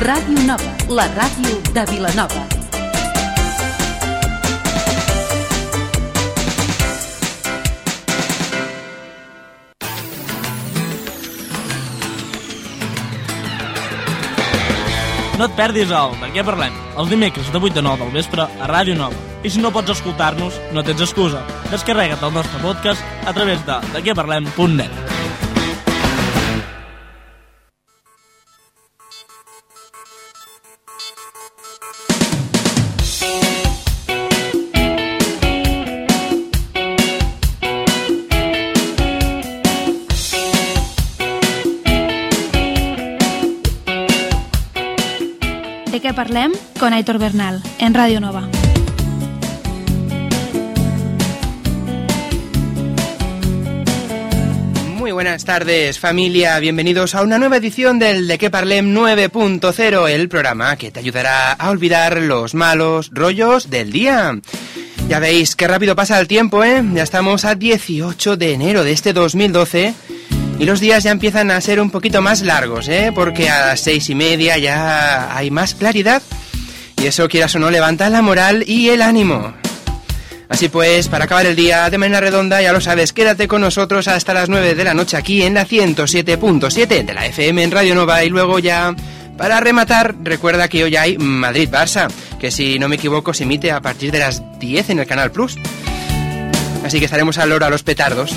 Ràdio Nova, la ràdio de Vilanova. No et perdis el De què parlem? Els dimecres de 8 a 9 del vespre a Ràdio Nova. I si no pots escoltar-nos, no tens excusa. Descarrega't el nostre podcast a través de dequeparlem.net. Parlem? Con Aitor Bernal, en Radio Nova. Muy buenas tardes familia, bienvenidos a una nueva edición del De Parlem 9.0, el programa que te ayudará a olvidar los malos rollos del día. Ya veis qué rápido pasa el tiempo, ¿eh? Ya estamos a 18 de enero de este 2012 y los días ya empiezan a ser un poquito más largos, ¿eh? Porque a las seis y media ya hay más claridad y eso quieras o no levanta la moral y el ánimo. Así pues, para acabar el día de manera redonda, ya lo sabes, quédate con nosotros hasta las 9 de la noche aquí en la 107.7 de la FM en Radio Nova y luego ya, para rematar, recuerda que hoy hay Madrid-Barça, que si no me equivoco se emite a partir de las 10 en el Canal Plus. Así que estaremos al loro a los petardos.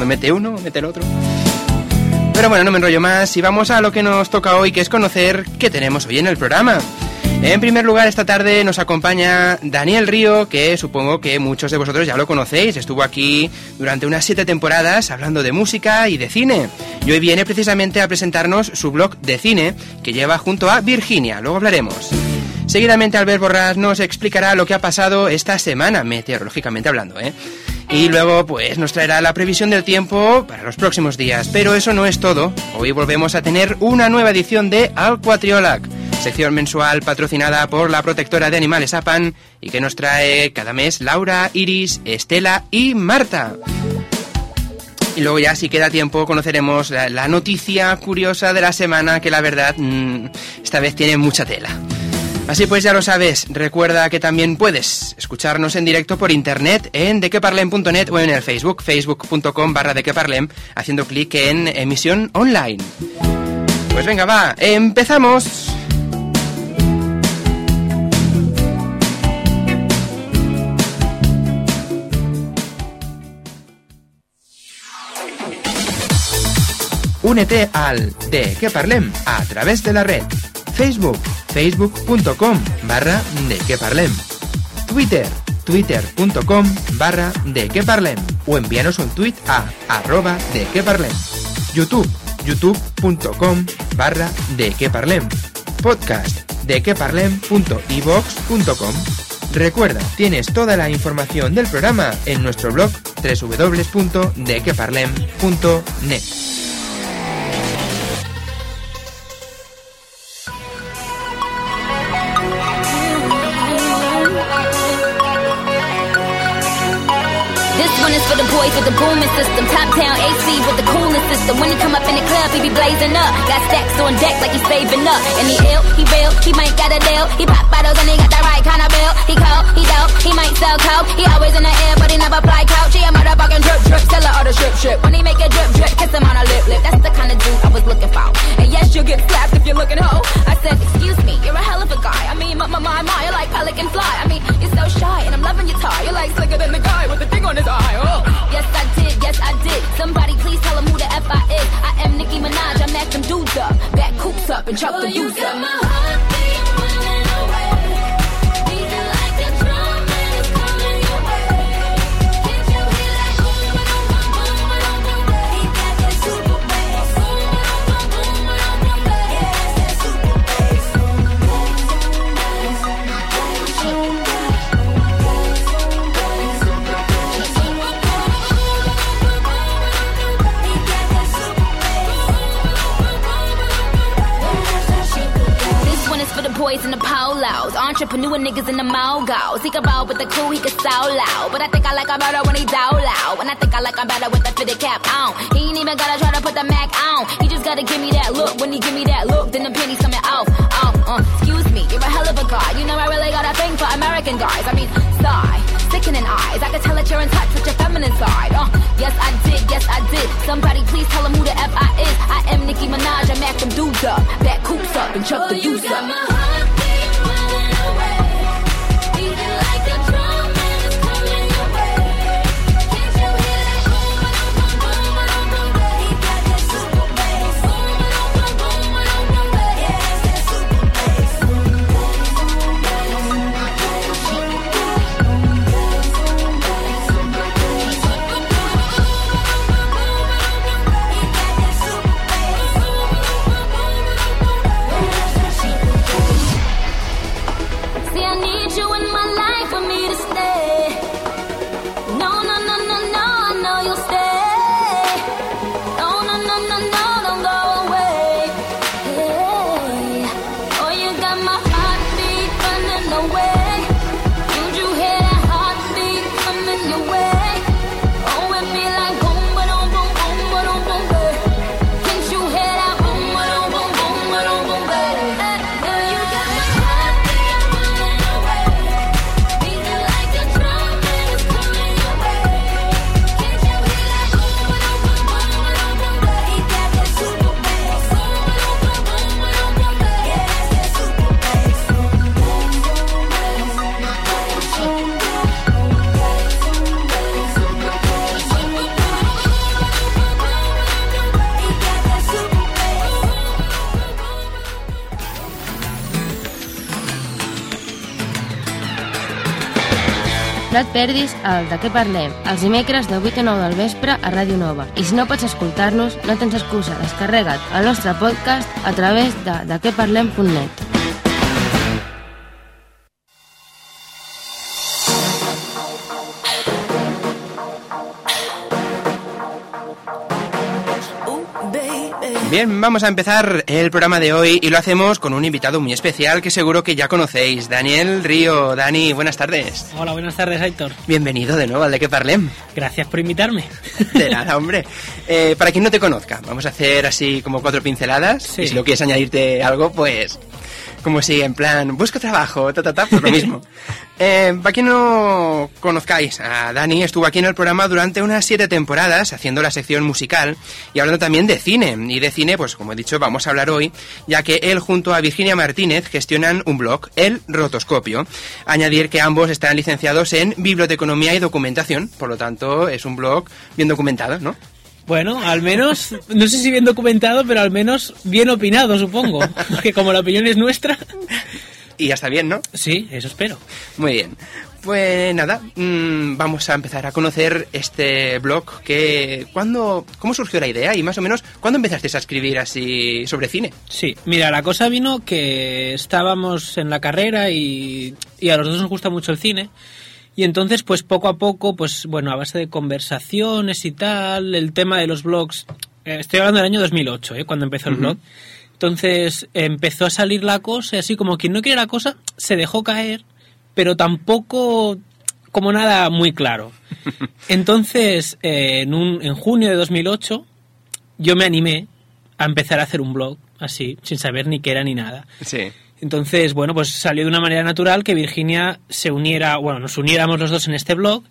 Cuando mete uno, mete el otro. Pero bueno, no me enrollo más y vamos a lo que nos toca hoy, que es conocer qué tenemos hoy en el programa. En primer lugar, esta tarde nos acompaña Daniel Río, que supongo que muchos de vosotros ya lo conocéis. Estuvo aquí durante unas siete temporadas hablando de música y de cine. Y hoy viene precisamente a presentarnos su blog de cine, que lleva junto a Virginia. Luego hablaremos. Seguidamente Albert Borrás nos explicará lo que ha pasado esta semana, meteorológicamente hablando, ¿eh? Y luego, pues, nos traerá la previsión del tiempo para los próximos días. Pero eso no es todo. Hoy volvemos a tener una nueva edición de Alcuatriolac, sección mensual patrocinada por la protectora de animales APAN y que nos trae cada mes Laura, Iris, Estela y Marta. Y luego ya si queda tiempo conoceremos la, la noticia curiosa de la semana que la verdad mm, esta vez tiene mucha tela. Así pues ya lo sabes, recuerda que también puedes escucharnos en directo por internet en dequeparlem.net o en el Facebook, facebook.com barra dequeparlem, haciendo clic en emisión online. Pues venga, va, empezamos. Únete al De Que Parlem a través de la red. Facebook, facebook.com barra de que parlem. Twitter, twitter.com barra de que parlem. O envíanos un tweet a arroba de que. YouTube, youtube.com barra de que parlem. Podcast, de. Recuerda, tienes toda la información del programa en nuestro blog www.dequeparlem.net. for the boys with the booming system. Top down AC with the coolest system. When he come up in the club, he be blazing up. Got stacks on deck like he's saving up. And he ill, he real, he might got a deal. He pop bottles and he got the right kind of bill. He cold, he dope, he might sell coke. He always in the air, but he never fly couch. He a motherfucking drip drip, sell her all the strip strip. When he make a drip drip, kiss him on a lip lip. That's the kind of dude I was looking for. And yes, you'll get slapped if you're looking hoe. I said, excuse me, you're a hell of a guy. I mean, my my my my, you're like pelican fly. I mean, you're so shy, and I'm loving your tie. You're like slicker than the guy with the thing on his eye. Oh. Yes, I did, yes, I did. Somebody please tell him who the F I is. I am Nicki Minaj, I met them dudes up. Back coops up and chuck the dudes up. Boys in the polos. Entrepreneur niggas in the mogos. He can roll with the crew, he can so loud. But I think I like him better when he down loud. And I think I like him better with the fitted cap on. He ain't even gotta try to put the Mac on. He just gotta give me that look. When he give me that look, then the pennies coming off. Off, uh, excuse me, you're a hell of a guy. You know I really got a thing for American guys. I mean, sigh, sickening eyes. I can tell that you're in touch with your feminine side. Uh, yes I did, yes I did. Somebody please tell him who the F I is. I am Nicki Minaj, I mac them dudes up. Back coops up and chuck the use up. See, No et perdis el De què parlem, els dimecres de 8 a 9 del vespre a Ràdio Nova. I si no pots escoltar-nos, no tens excusa, descarrega't el nostre podcast a través de dequeparlem.net. Bien, vamos a empezar el programa de hoy y lo hacemos con un invitado muy especial que seguro que ya conocéis, Daniel Río. Dani, buenas tardes. Hola, buenas tardes, Aitor. Bienvenido de nuevo al de que parlem. Gracias por invitarme. De nada, hombre. Eh, para quien no te conozca, vamos a hacer así como cuatro pinceladas. Sí. Y si no quieres añadirte algo, pues como si en plan, busco trabajo, ta, ta, ta, pues lo mismo. Eh, para quien no conozcáis, a Dani estuvo aquí en el programa durante unas siete temporadas haciendo la sección musical y hablando también de cine. Y de cine, pues como he dicho, vamos a hablar hoy, ya que él junto a Virginia Martínez gestionan un blog, El Rotoscopio. Añadir que ambos están licenciados en Biblioteconomía y Documentación, por lo tanto es un blog bien documentado, ¿no? Bueno, al menos, no sé si bien documentado, pero al menos bien opinado, supongo. Que como la opinión es nuestra. Y ya está bien, ¿no? Sí, eso espero. Muy bien. Pues nada, mm, vamos a empezar a conocer este blog que... ¿cuándo, ¿Cómo surgió la idea y más o menos cuándo empezaste a escribir así sobre cine? Sí, mira, la cosa vino que estábamos en la carrera y, y a los dos nos gusta mucho el cine. Y entonces, pues poco a poco, pues bueno, a base de conversaciones y tal, el tema de los blogs. eh, estoy hablando del año 2008, ¿eh? cuando empezó el blog. Entonces empezó a salir la cosa, y así como quien no quiere la cosa, se dejó caer, pero tampoco como nada muy claro. Entonces, eh, en, un, en junio de 2008, yo me animé a empezar a hacer un blog, así, sin saber ni qué era ni nada. Sí. Entonces, bueno, pues salió de una manera natural que Virginia se uniera, bueno, nos uniéramos los dos en este blog.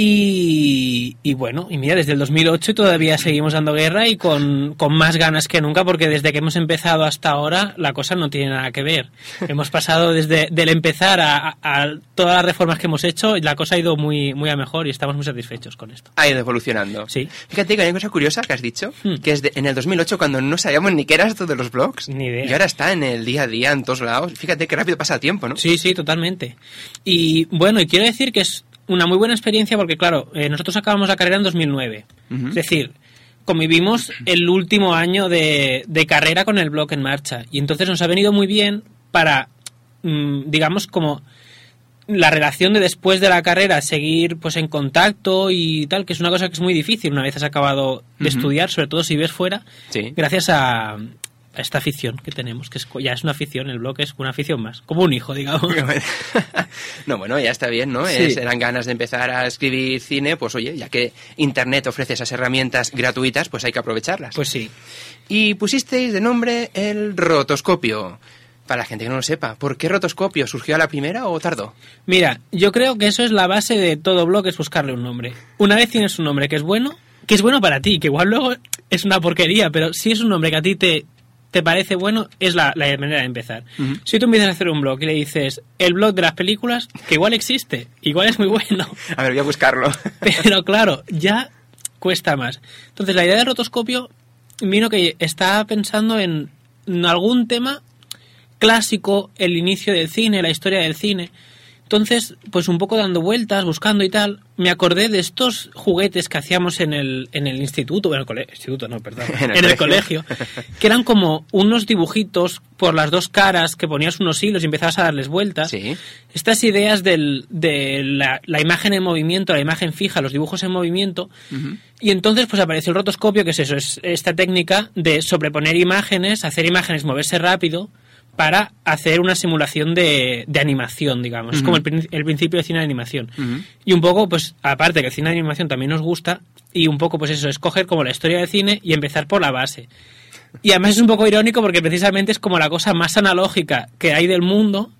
Y, y bueno, y mira, desde el 2008 todavía seguimos dando guerra y con, con más ganas que nunca, porque desde que hemos empezado hasta ahora la cosa no tiene nada que ver. hemos pasado desde del empezar a todas las reformas que hemos hecho y la cosa ha ido muy, muy a mejor y estamos muy satisfechos con esto. Ha ido evolucionando. Sí. Fíjate que hay una cosa curiosa que has dicho, Hmm. que es de- en el 2008 cuando no sabíamos ni qué era esto de los blogs. Ni idea. Y ahora está en el día a día, en todos lados. Fíjate qué rápido pasa el tiempo, ¿no? Sí, sí, totalmente. Y bueno, y quiero decir que es una muy buena experiencia porque, claro, eh, nosotros acabamos la carrera en 2009. Ujú. Es decir, convivimos el último año de, de carrera con el blog en marcha. Y entonces nos ha venido muy bien para, mm, digamos, como la relación de después de la carrera, seguir pues en contacto y tal, que es una cosa que es muy difícil una vez has acabado de estudiar, sobre todo si ves fuera, Sí. gracias a esta afición que tenemos, que es, ya es una afición, el blog es una afición más, como un hijo, digamos. no, bueno, ya está bien, ¿no? Sí. Es- eran ganas de empezar a escribir cine, pues oye, ya que Internet ofrece esas herramientas gratuitas, pues hay que aprovecharlas. Pues sí. Y pusisteis de nombre el rotoscopio. Para la gente que no lo sepa, ¿por qué rotoscopio? ¿Surgió a la primera o tardó? Mira, yo creo que eso es la base de todo blog, es buscarle un nombre. Una vez tienes un nombre que es bueno, que es bueno para ti, que igual luego es una porquería, pero si es un nombre que a ti te, te parece bueno, es la, la manera de empezar. Si tú empiezas a hacer un blog y le dices el blog de las películas, que igual existe, igual es muy bueno, A ver, voy a buscarlo. pero claro, ya cuesta más. Entonces, la idea del rotoscopio vino que estaba pensando en, en algún tema clásico, el inicio del cine, la historia del cine. Entonces, pues un poco dando vueltas, buscando y tal, me acordé de estos juguetes que hacíamos en el, en el instituto, en el colegio, instituto no, perdón, En en el colegio. que eran como unos dibujitos por las dos caras que ponías unos hilos y empezabas a darles vueltas. Sí. Estas ideas del- de la, la imagen en movimiento, la imagen fija, los dibujos en movimiento, y entonces pues apareció el rotoscopio, que es eso, es esta técnica de sobreponer imágenes, hacer imágenes moverse rápido para hacer una simulación de, de animación, digamos. Es como el, el principio de cine de animación. Y un poco, pues, aparte que el cine de animación también nos gusta, y un poco, pues eso, escoger como la historia del cine y empezar por la base. Y además es un poco irónico porque precisamente es como la cosa más analógica que hay del mundo,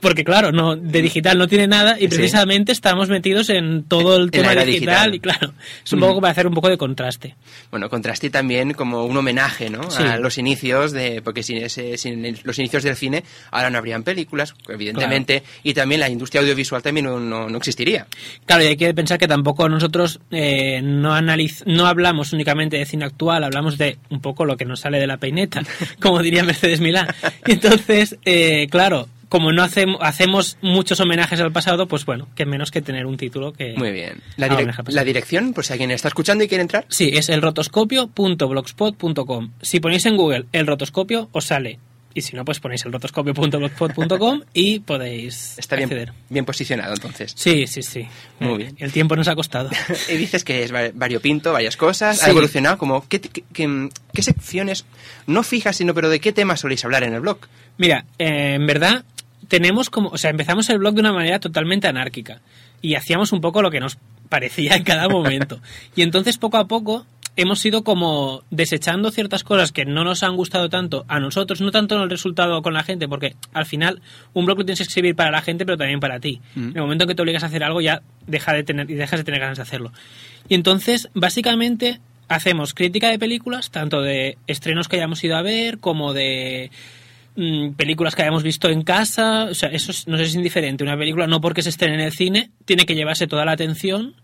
porque claro, no de digital no tiene nada y Sí. precisamente estamos metidos en todo el En tema digital, digital. y claro, es un poco para hacer un poco de contraste. Bueno, contraste también como un homenaje, ¿no? Sí. A los inicios de... Porque sin, ese, sin el- los inicios del cine ahora no habrían películas, evidentemente, y también la industria audiovisual también no, no- no existiría. Claro, y hay que pensar que tampoco nosotros eh, no, analiz no hablamos únicamente de cine actual, hablamos de un poco lo que nos sale de la peineta, como diría Mercedes Milán. Y entonces, eh, claro, como no hacemos, hacemos muchos homenajes al pasado, pues bueno, que menos que tener un título que... Muy bien. La, direc- la dirección, por si alguien está escuchando y quiere entrar. Sí, es el rotoscopio.blogspot.com. Si ponéis en Google el rotoscopio, os sale. Y si no, pues ponéis el rotoscopio.blogspot.com y podéis Está bien, acceder. bien posicionado, entonces. Sí, sí, sí. Muy Eh, bien. El tiempo nos ha costado. Y dices que es va- variopinto, varias cosas, ha evolucionado, como ¿qué, qué, qué- qué secciones, no fijas, sino pero de qué temas soléis hablar en el blog? Mira, eh, en verdad tenemos como, o sea, empezamos el blog de una manera totalmente anárquica y hacíamos un poco lo que nos parecía en cada momento. Y entonces poco a poco hemos ido como desechando ciertas cosas que no nos han gustado tanto a nosotros, no tanto en el resultado con la gente, porque al final un blog lo tienes que escribir para la gente, pero también para ti. En el momento en que te obligas a hacer algo ya deja de tener y dejas de tener ganas de hacerlo. Y entonces, básicamente hacemos crítica de películas, tanto de estrenos que hayamos ido a ver como de mm, películas que hayamos visto en casa, o sea, eso es- no es indiferente. Una película no porque se estrene en el cine tiene que llevarse toda la atención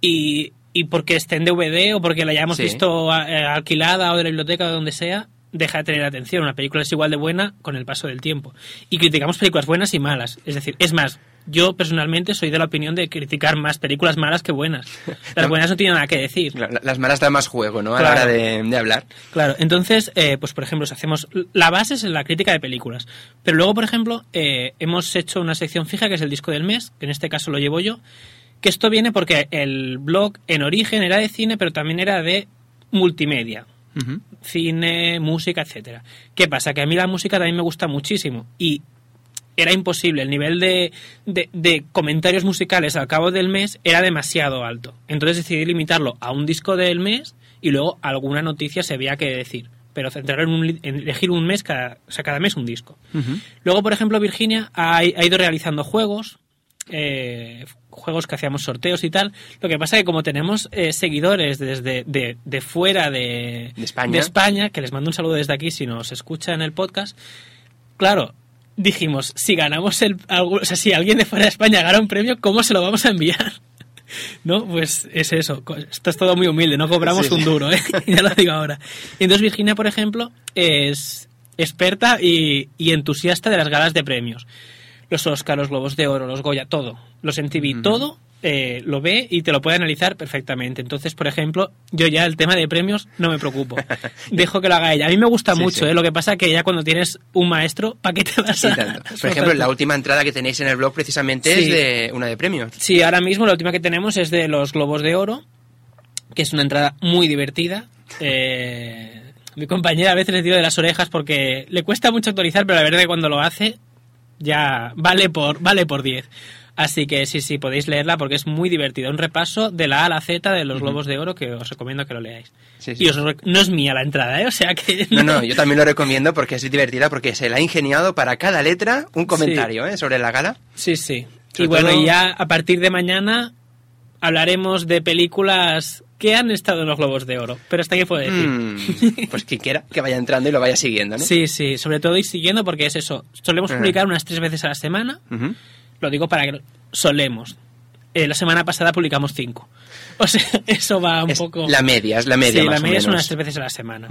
y, y porque esté en DVD o porque la hayamos Sí. visto eh, alquilada o de la biblioteca o de donde sea, deja de tener atención. Una película es igual de buena con el paso del tiempo. Y criticamos películas buenas y malas. Es decir, es más, yo personalmente soy de la opinión de criticar más películas malas que buenas. Las buenas no tienen nada que decir. La- Las malas dan más juego, ¿no? A la hora de, de hablar. Claro, entonces, eh, pues por ejemplo, si hacemos. La base es la crítica de películas. Pero luego, por ejemplo, eh, hemos hecho una sección fija que es el disco del mes, que en este caso lo llevo yo. Que esto viene porque el blog en origen era de cine, pero también era de multimedia. Cine, música, etcétera. ¿Qué pasa? Que a mí la música también me gusta muchísimo. Y era imposible. El nivel de, de- de comentarios musicales al cabo del mes era demasiado alto. Entonces decidí limitarlo a un disco del mes y luego alguna noticia se había que decir. Pero centrarlo en, un en elegir un mes, cada, o sea, cada mes un disco. Luego, por ejemplo, Virginia ha, ha ido realizando juegos, eh, juegos que hacíamos sorteos y tal. Lo que pasa es que como tenemos eh, seguidores desde de, de fuera de, De España. de España, que les mando un saludo desde aquí si nos escuchan el podcast, claro, dijimos, si ganamos el... O sea, si alguien de fuera de España gana un premio, ¿cómo se lo vamos a enviar? ¿No? Pues es eso. Esto es todo muy humilde, no cobramos Sí, un duro, ¿eh? ya lo digo ahora. Entonces Virginia, por ejemplo, es experta y, y entusiasta de las galas de premios. Los Oscar, los Globos de Oro, los Goya, todo. Los MTV, todo eh, lo ve y te lo puede analizar perfectamente. Entonces, por ejemplo, yo ya el tema de premios no me preocupo. Dejo que lo haga ella. A mí me gusta Sí, mucho, sí. ¿eh? Lo que pasa que ya cuando tienes un maestro, ¿para qué te vas Sí, a...? tanto. Por ejemplo, la última entrada que tenéis en el blog precisamente es de una de premios. Sí, ahora mismo la última que tenemos es de los Globos de Oro, que es una entrada muy divertida. Eh, Mi compañera a veces le tiro de las orejas porque le cuesta mucho actualizar, pero la verdad es que cuando lo hace ya vale por vale por 10. Así que sí, sí, podéis leerla porque es muy divertido. Un repaso de la A a la Z de los Globos de Oro que os recomiendo que lo leáis. Sí, sí. Y os no es mía la entrada, ¿eh? O sea que... No, no, yo también lo recomiendo porque es divertida porque se la ha ingeniado para cada letra un comentario ¿eh? sobre la gala. Sí, sí. Sobre y bueno, todo- ya a partir de mañana hablaremos de películas que han estado en los Globos de Oro. Pero hasta aquí puedo decir. Mm, pues quien quiera que vaya entrando y lo vaya siguiendo, ¿no? Sí, sí, sobre todo ir siguiendo porque es eso. Solemos publicar unas tres veces a la semana. Ujú. Lo digo para que solemos. Eh, la semana pasada publicamos cinco. O sea, eso va un Es poco... la media, es la media Sí, más la media menos. unas tres veces a la semana.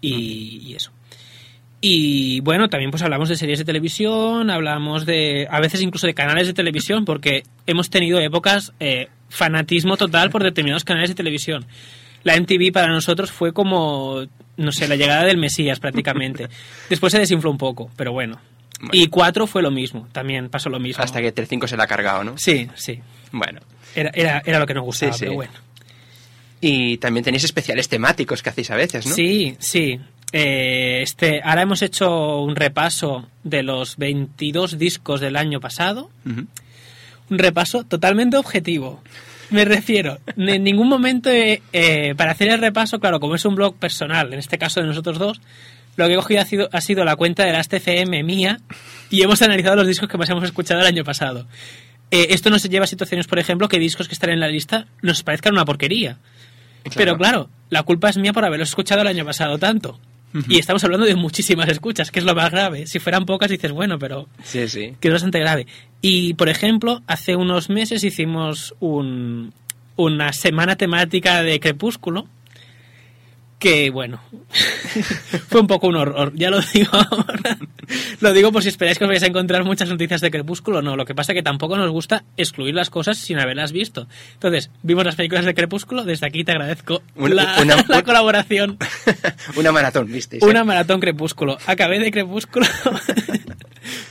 Y eso. Y bueno, también pues hablamos de series de televisión, hablamos de, a veces incluso de canales de televisión, porque hemos tenido épocas eh, fanatismo total por determinados canales de televisión. La MTV para nosotros fue como, no sé, la llegada del Mesías prácticamente. Después se desinfló un poco, pero bueno. Bueno. Y 4 fue lo mismo, también pasó lo mismo. Hasta que Telecinco se la ha cargado, ¿no? Sí, sí. Bueno. Era, era, era lo que nos gustaba, Sí, sí. pero bueno. Y también tenéis especiales temáticos que hacéis a veces, ¿no? Sí, sí. Eh, este, ahora hemos hecho un repaso de los 22 discos del año pasado. Ujú. Un repaso totalmente objetivo. Me refiero, en ningún momento, he- eh, para hacer el repaso, claro, como es un blog personal, en este caso de nosotros dos, lo que he cogido ha sido, ha sido la cuenta de la FM mía y hemos analizado los discos que más hemos escuchado el año pasado. Eh, esto nos lleva a situaciones, por ejemplo, que discos que están en la lista nos parezcan una porquería. Pero claro, la culpa es mía por haberlos escuchado el año pasado tanto. Y estamos hablando de muchísimas escuchas, que es lo más grave. Si fueran pocas dices, bueno, pero Sí, sí. que es bastante grave. Y, por ejemplo, hace unos meses hicimos un- una semana temática de Crepúsculo, que, bueno, fue un poco un horror. Ya lo digo ahora. Lo digo por si esperáis que os vais a encontrar muchas noticias de Crepúsculo. No, lo que pasa es que tampoco nos gusta excluir las cosas sin haberlas visto. Entonces, vimos las películas de Crepúsculo. Desde aquí te agradezco Una- la, una- la colaboración. Una maratón, ¿visteis? eh? Una maratón Crepúsculo. Acabé de Crepúsculo.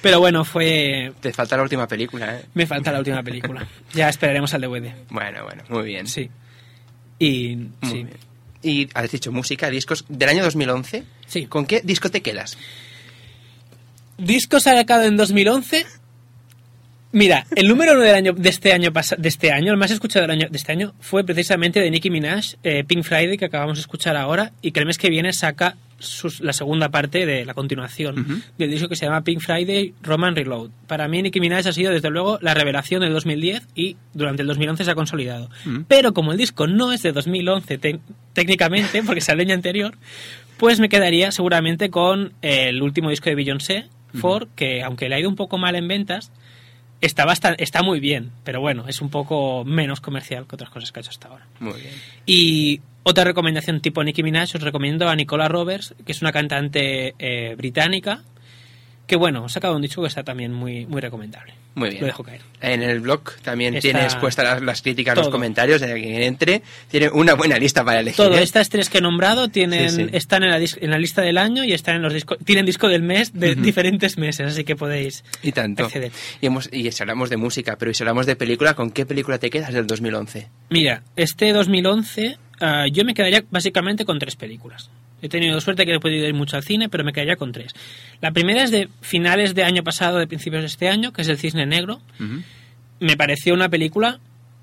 Pero bueno, fue... Te falta la última película, ¿eh? Me falta la última película. Ya esperaremos al DVD. Bueno, bueno, muy bien. Sí. Y Muy sí. bien. Y has dicho música, discos del año 2011. Sí. ¿Con qué disco te quedas? Disco sacado en 2011. Mira, el número uno del año, de este año de este año, el más escuchado del año, de este año, fue precisamente de Nicki Minaj, eh, Pink Friday, que acabamos de escuchar ahora, y que el mes que viene saca sus- la segunda parte de la continuación Ujú. del disco que se llama Pink Friday Roman Reload. Para mí Nicki Minaj ha sido desde luego la revelación del 2010 y durante el 2011 se ha consolidado. Ujú. Pero como el disco no es de 2011 te- técnicamente, porque es el año anterior, pues me quedaría seguramente con el último disco de Beyoncé, For, que aunque le ha ido un poco mal en ventas, está, bastante, está muy bien, pero bueno, es un poco menos comercial que otras cosas que ha hecho hasta ahora. Muy bien. Y otra recomendación tipo Nicki Minaj, os recomiendo a Nicola Roberts, que es una cantante eh, británica, que bueno, sacado un disco que está también muy, muy recomendable. Muy bien. Lo dejo caer. En el blog también Está tienes puestas las, las críticas, los comentarios de quien entre. Tiene una buena lista para elegir. Todo, ¿eh? estas tres que he nombrado tienen, Sí, sí. están en la, dis- en la lista del año y están en los discos, tienen disco del mes de diferentes meses, así que podéis Y tanto. acceder. Y, hemos, y si hablamos de música, pero si hablamos de película, ¿con qué película te quedas del 2011? Mira, este 2011 ah, yo me quedaría básicamente con tres películas. He tenido suerte que he podido ir mucho al cine, pero me quedaría con tres. La primera es de finales de año pasado, de principios de este año, que es El Cisne Negro. Me pareció una película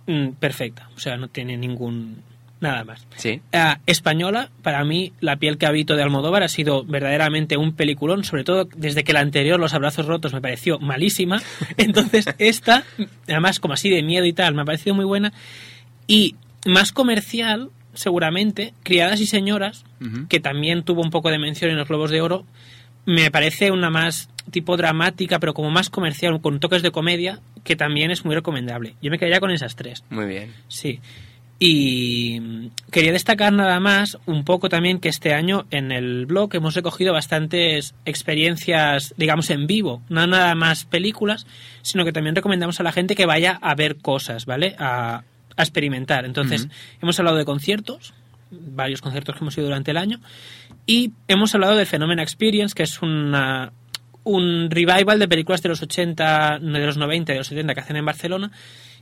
mm, perfecta, o sea, no tiene ningún... nada más. Sí. Ah, española, para mí, La piel que habito de Almodóvar ha sido verdaderamente un peliculón, sobre todo desde que la anterior, Los abrazos rotos, me pareció malísima. Entonces, esta, además, como así de miedo y tal, me ha parecido muy buena. Y más comercial, seguramente, Criadas y Señoras, que también tuvo un poco de mención en los Globos de Oro, me parece una más tipo dramática, pero como más comercial, con toques de comedia, que también es muy recomendable. Yo me quedaría con esas tres. Muy bien. Sí. Y quería destacar nada más un poco también que este año en el blog hemos recogido bastantes experiencias, digamos, en vivo. No nada más películas, sino que también recomendamos a la gente que vaya a ver cosas, ¿vale? A, a experimentar. Entonces, Ujú. hemos hablado de conciertos, varios conciertos que hemos ido durante el año, y hemos hablado del Phenomena Experience, que es una, un revival de películas de los 80, de los 90 y de los 70 que hacen en Barcelona.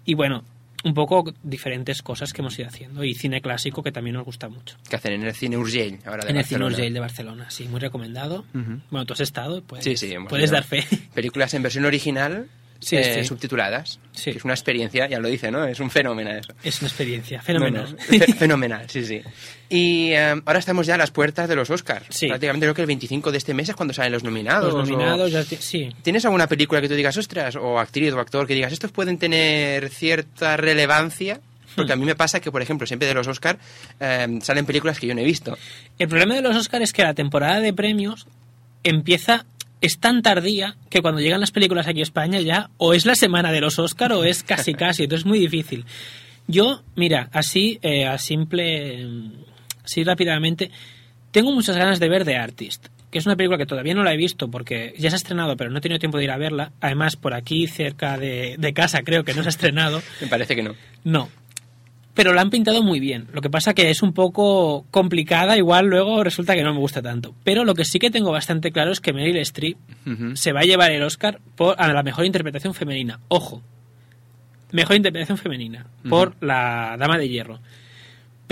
Y bueno, un poco diferentes cosas que hemos ido haciendo y cine clásico que también nos gusta mucho. Que hacen en el cine Urgell, ahora de en el cine Barcelona. Urgell de Barcelona, sí, muy recomendado. Ujú. Bueno, tú has estado, pues, Sí, sí, puedes dar fe. Películas en versión original, Sí, eh, sí. subtituladas. Sí. Que Es una experiencia, ya lo dice, ¿no? Es un fenómeno eso. Es una experiencia fenomenal. No, no, fe- fenomenal, sí, sí. Y eh, ahora estamos ya a las puertas de los Oscars. Prácticamente creo que el 25 de este mes es cuando salen los nominados. Los o- nominados, ya ti- sí. ¿Tienes alguna película que tú digas, ostras, o actriz o actor que digas, estos pueden tener cierta relevancia? Porque a mí me pasa que, por ejemplo, siempre de los Oscars salen películas que yo no he visto. El problema de los Oscars es que la temporada de premios empieza es tan tardía que cuando llegan las películas aquí a España ya o es la semana de los Oscar o es casi casi, entonces es muy difícil. Yo, mira, así eh, a simple mm, así rápidamente tengo muchas ganas de ver The Artist, que es una película que todavía no la he visto porque ya se ha estrenado, pero no he tenido tiempo de ir a verla. Además, por aquí cerca de, de casa creo que no se ha estrenado. Me parece que no. No. Pero la han pintado muy bien. Lo que pasa que es un poco complicada, igual luego resulta que no me gusta tanto. Pero lo que sí que tengo bastante claro es que Meryl Streep se va a llevar el Oscar por, a la mejor interpretación femenina. Ojo. Mejor interpretación femenina por La Dama de Hierro.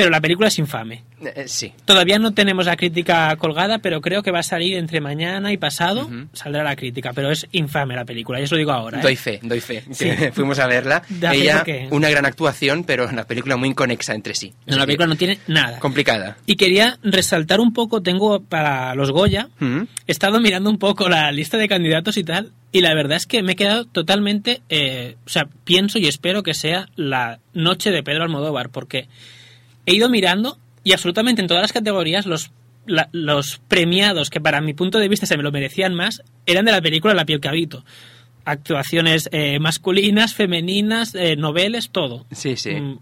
Pero la película es infame. Eh, eh, sí. Todavía no tenemos la crítica colgada, pero creo que va a salir entre mañana y pasado. Saldrá la crítica, pero es infame la película, ya os lo digo ahora. ¿eh? Doy fe, doy fe. Sí. Fuimos a verla. Da Ella, una gran actuación, pero la película muy inconexa entre sí. No, la película no tiene nada. Complicada. Y quería resaltar un poco, tengo para los Goya, he estado mirando un poco la lista de candidatos y tal, y la verdad es que me he quedado totalmente, eh, o sea, pienso y espero que sea la noche de Pedro Almodóvar, porque he ido mirando y absolutamente en todas las categorías los, la- los premiados que para mi punto de vista se me lo merecían más eran de la película La piel que habito. Actuaciones eh, masculinas, femeninas, eh, noveles, todo. Sí, sí. Mm,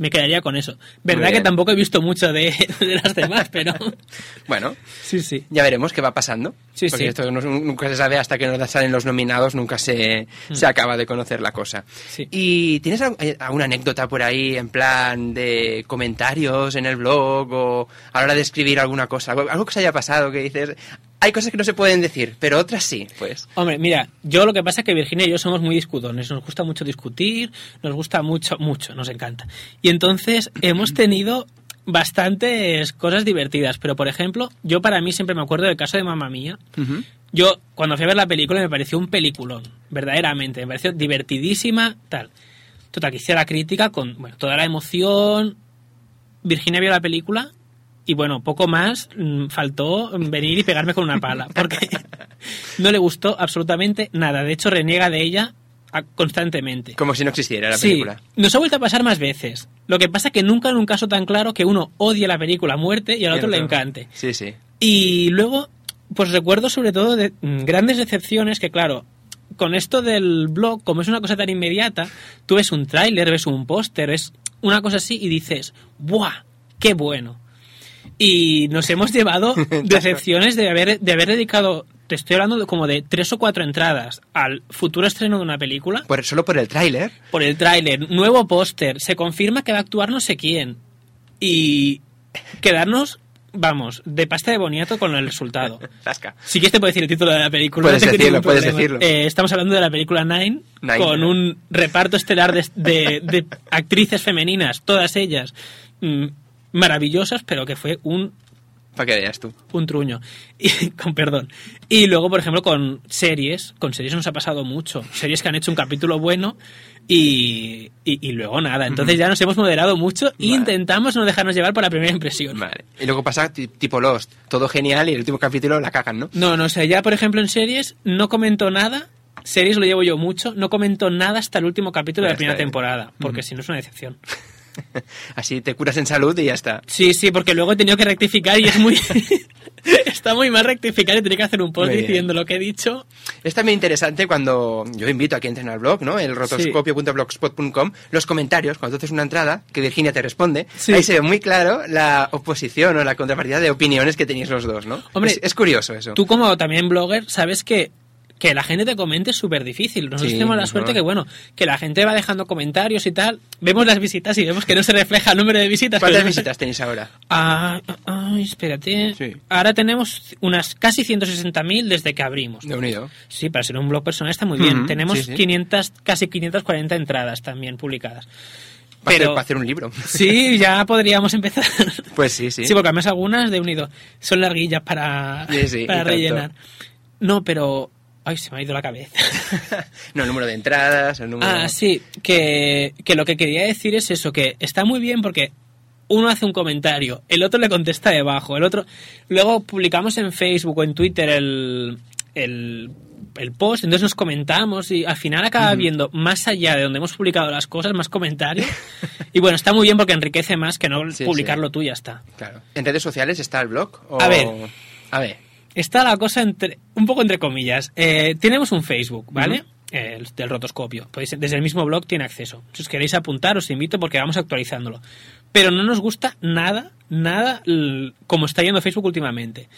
me quedaría con eso. Verdad que tampoco he visto mucho de, de las demás, pero Bueno, sí, sí. ya veremos qué va pasando. Sí, porque sí. esto no- nunca se sabe hasta que no salen los nominados, nunca se, se acaba de conocer la cosa. Mm. Sí. ¿Y tienes eh, alguna anécdota por ahí en plan de comentarios en el blog o a la hora de escribir alguna cosa? Algo, algo que se haya pasado que dices, hay cosas que no se pueden decir, pero otras sí, pues. Hombre, mira, yo lo que pasa es que Virginia y yo somos muy discutones, nos gusta mucho discutir, nos gusta mucho, mucho, nos encanta. Y entonces hemos tenido bastantes cosas divertidas, pero por ejemplo, yo para mí siempre me acuerdo del caso de Mamma Mía. Yo cuando fui a ver la película me pareció un peliculón, verdaderamente, me pareció divertidísima, tal. Total, que hice la crítica con bueno, toda la emoción. Virginia vio la película y bueno, poco más mm, faltó venir y pegarme con una pala, porque no le gustó absolutamente nada. De hecho, reniega de ella constantemente. Como si no existiera la Sí, película. nos ha vuelto a pasar más veces. Lo que pasa que nunca en un caso tan claro que uno odie la película a muerte y al otro le encante. Sí, sí. Y luego, pues recuerdo sobre todo de mm, grandes decepciones que, claro, con esto del blog, como es una cosa tan inmediata, tú ves un tráiler, ves un póster, ves una cosa así y dices, ¡buah! ¡Qué bueno! Y nos hemos llevado decepciones de haber, de haber dedicado, te estoy hablando de como de tres o cuatro entradas al futuro estreno de una película Por, solo por el tráiler. por el tráiler, nuevo póster, se confirma que va a actuar no sé quién. Y quedarnos, vamos, de pasta de boniato con el resultado. Zasca. Sí que te puedo decir el título de la película. Puedes no decirlo, puedes decirlo. Eh, estamos hablando de la película Nine, Nine. con un reparto estelar de, de- de actrices femeninas, todas ellas mm, maravillosas, pero que fue un Para que veas tú. un truño. Y, con perdón. Y luego, por ejemplo, con series, con series nos ha pasado mucho. Series que han hecho un capítulo bueno y, y, y luego nada. Entonces ya nos hemos moderado mucho e Vale. intentamos no dejarnos llevar por la primera impresión. Vale. Y luego pasa ti- tipo Lost. Todo genial y el último capítulo la cagan, ¿no? No, no, o sea, ya por ejemplo en series no comento nada. Series lo llevo yo mucho. No comento nada hasta el último capítulo de la primera temporada. Porque si no es una decepción. Así te curas en salud y ya está. Sí, sí, porque luego he tenido que rectificar y es muy... Está muy mal rectificar y tener que hacer un post diciendo lo que he dicho. Es también interesante cuando yo invito a que entren al blog, ¿no? El rotoscopio.blogspot.com, los comentarios, cuando tú haces una entrada, que Virginia te responde, Sí. ahí se ve muy claro la oposición o la contrapartida de opiniones que tenéis los dos, ¿no? Hombre, es, es curioso eso. Tú como también blogger sabes que que la gente te comente es súper difícil. Nosotros Sí, tenemos la suerte que, bueno, que la gente va dejando comentarios y tal. Vemos las visitas y vemos que no se refleja el número de visitas. ¿Cuántas visitas tenéis ahora? Ah, ay, espérate. Sí. Ahora tenemos unas casi 160.000 desde que abrimos. De unido. Sí, para ser un blog personal está muy bien. Tenemos sí, sí. 500, casi 540 entradas también publicadas. Para, Pero hacer, para hacer un libro. sí, ya podríamos empezar. Pues sí, sí. Sí, porque además algunas de unido son larguillas para, para tanto. rellenar. No, pero... Ay, se me ha ido la cabeza. no, el número de entradas, el número... Ah, sí, que, que lo que quería decir es eso, que está muy bien porque uno hace un comentario, el otro le contesta debajo, el otro... Luego publicamos en Facebook o en Twitter el, el, el post, entonces nos comentamos y al final acaba viendo más allá de donde hemos publicado las cosas, más comentarios. y bueno, está muy bien porque enriquece más que no Sí, publicarlo sí. tú y ya está. Claro. ¿En redes sociales está el blog? o- A ver. A ver. Está la cosa entre, un poco entre comillas. Eh, tenemos un Facebook, ¿vale? Eh, El del rotoscopio. Podéis- desde el mismo blog tiene acceso. Si os queréis apuntar, os invito porque vamos actualizándolo. Pero no nos gusta nada, nada como está yendo Facebook últimamente.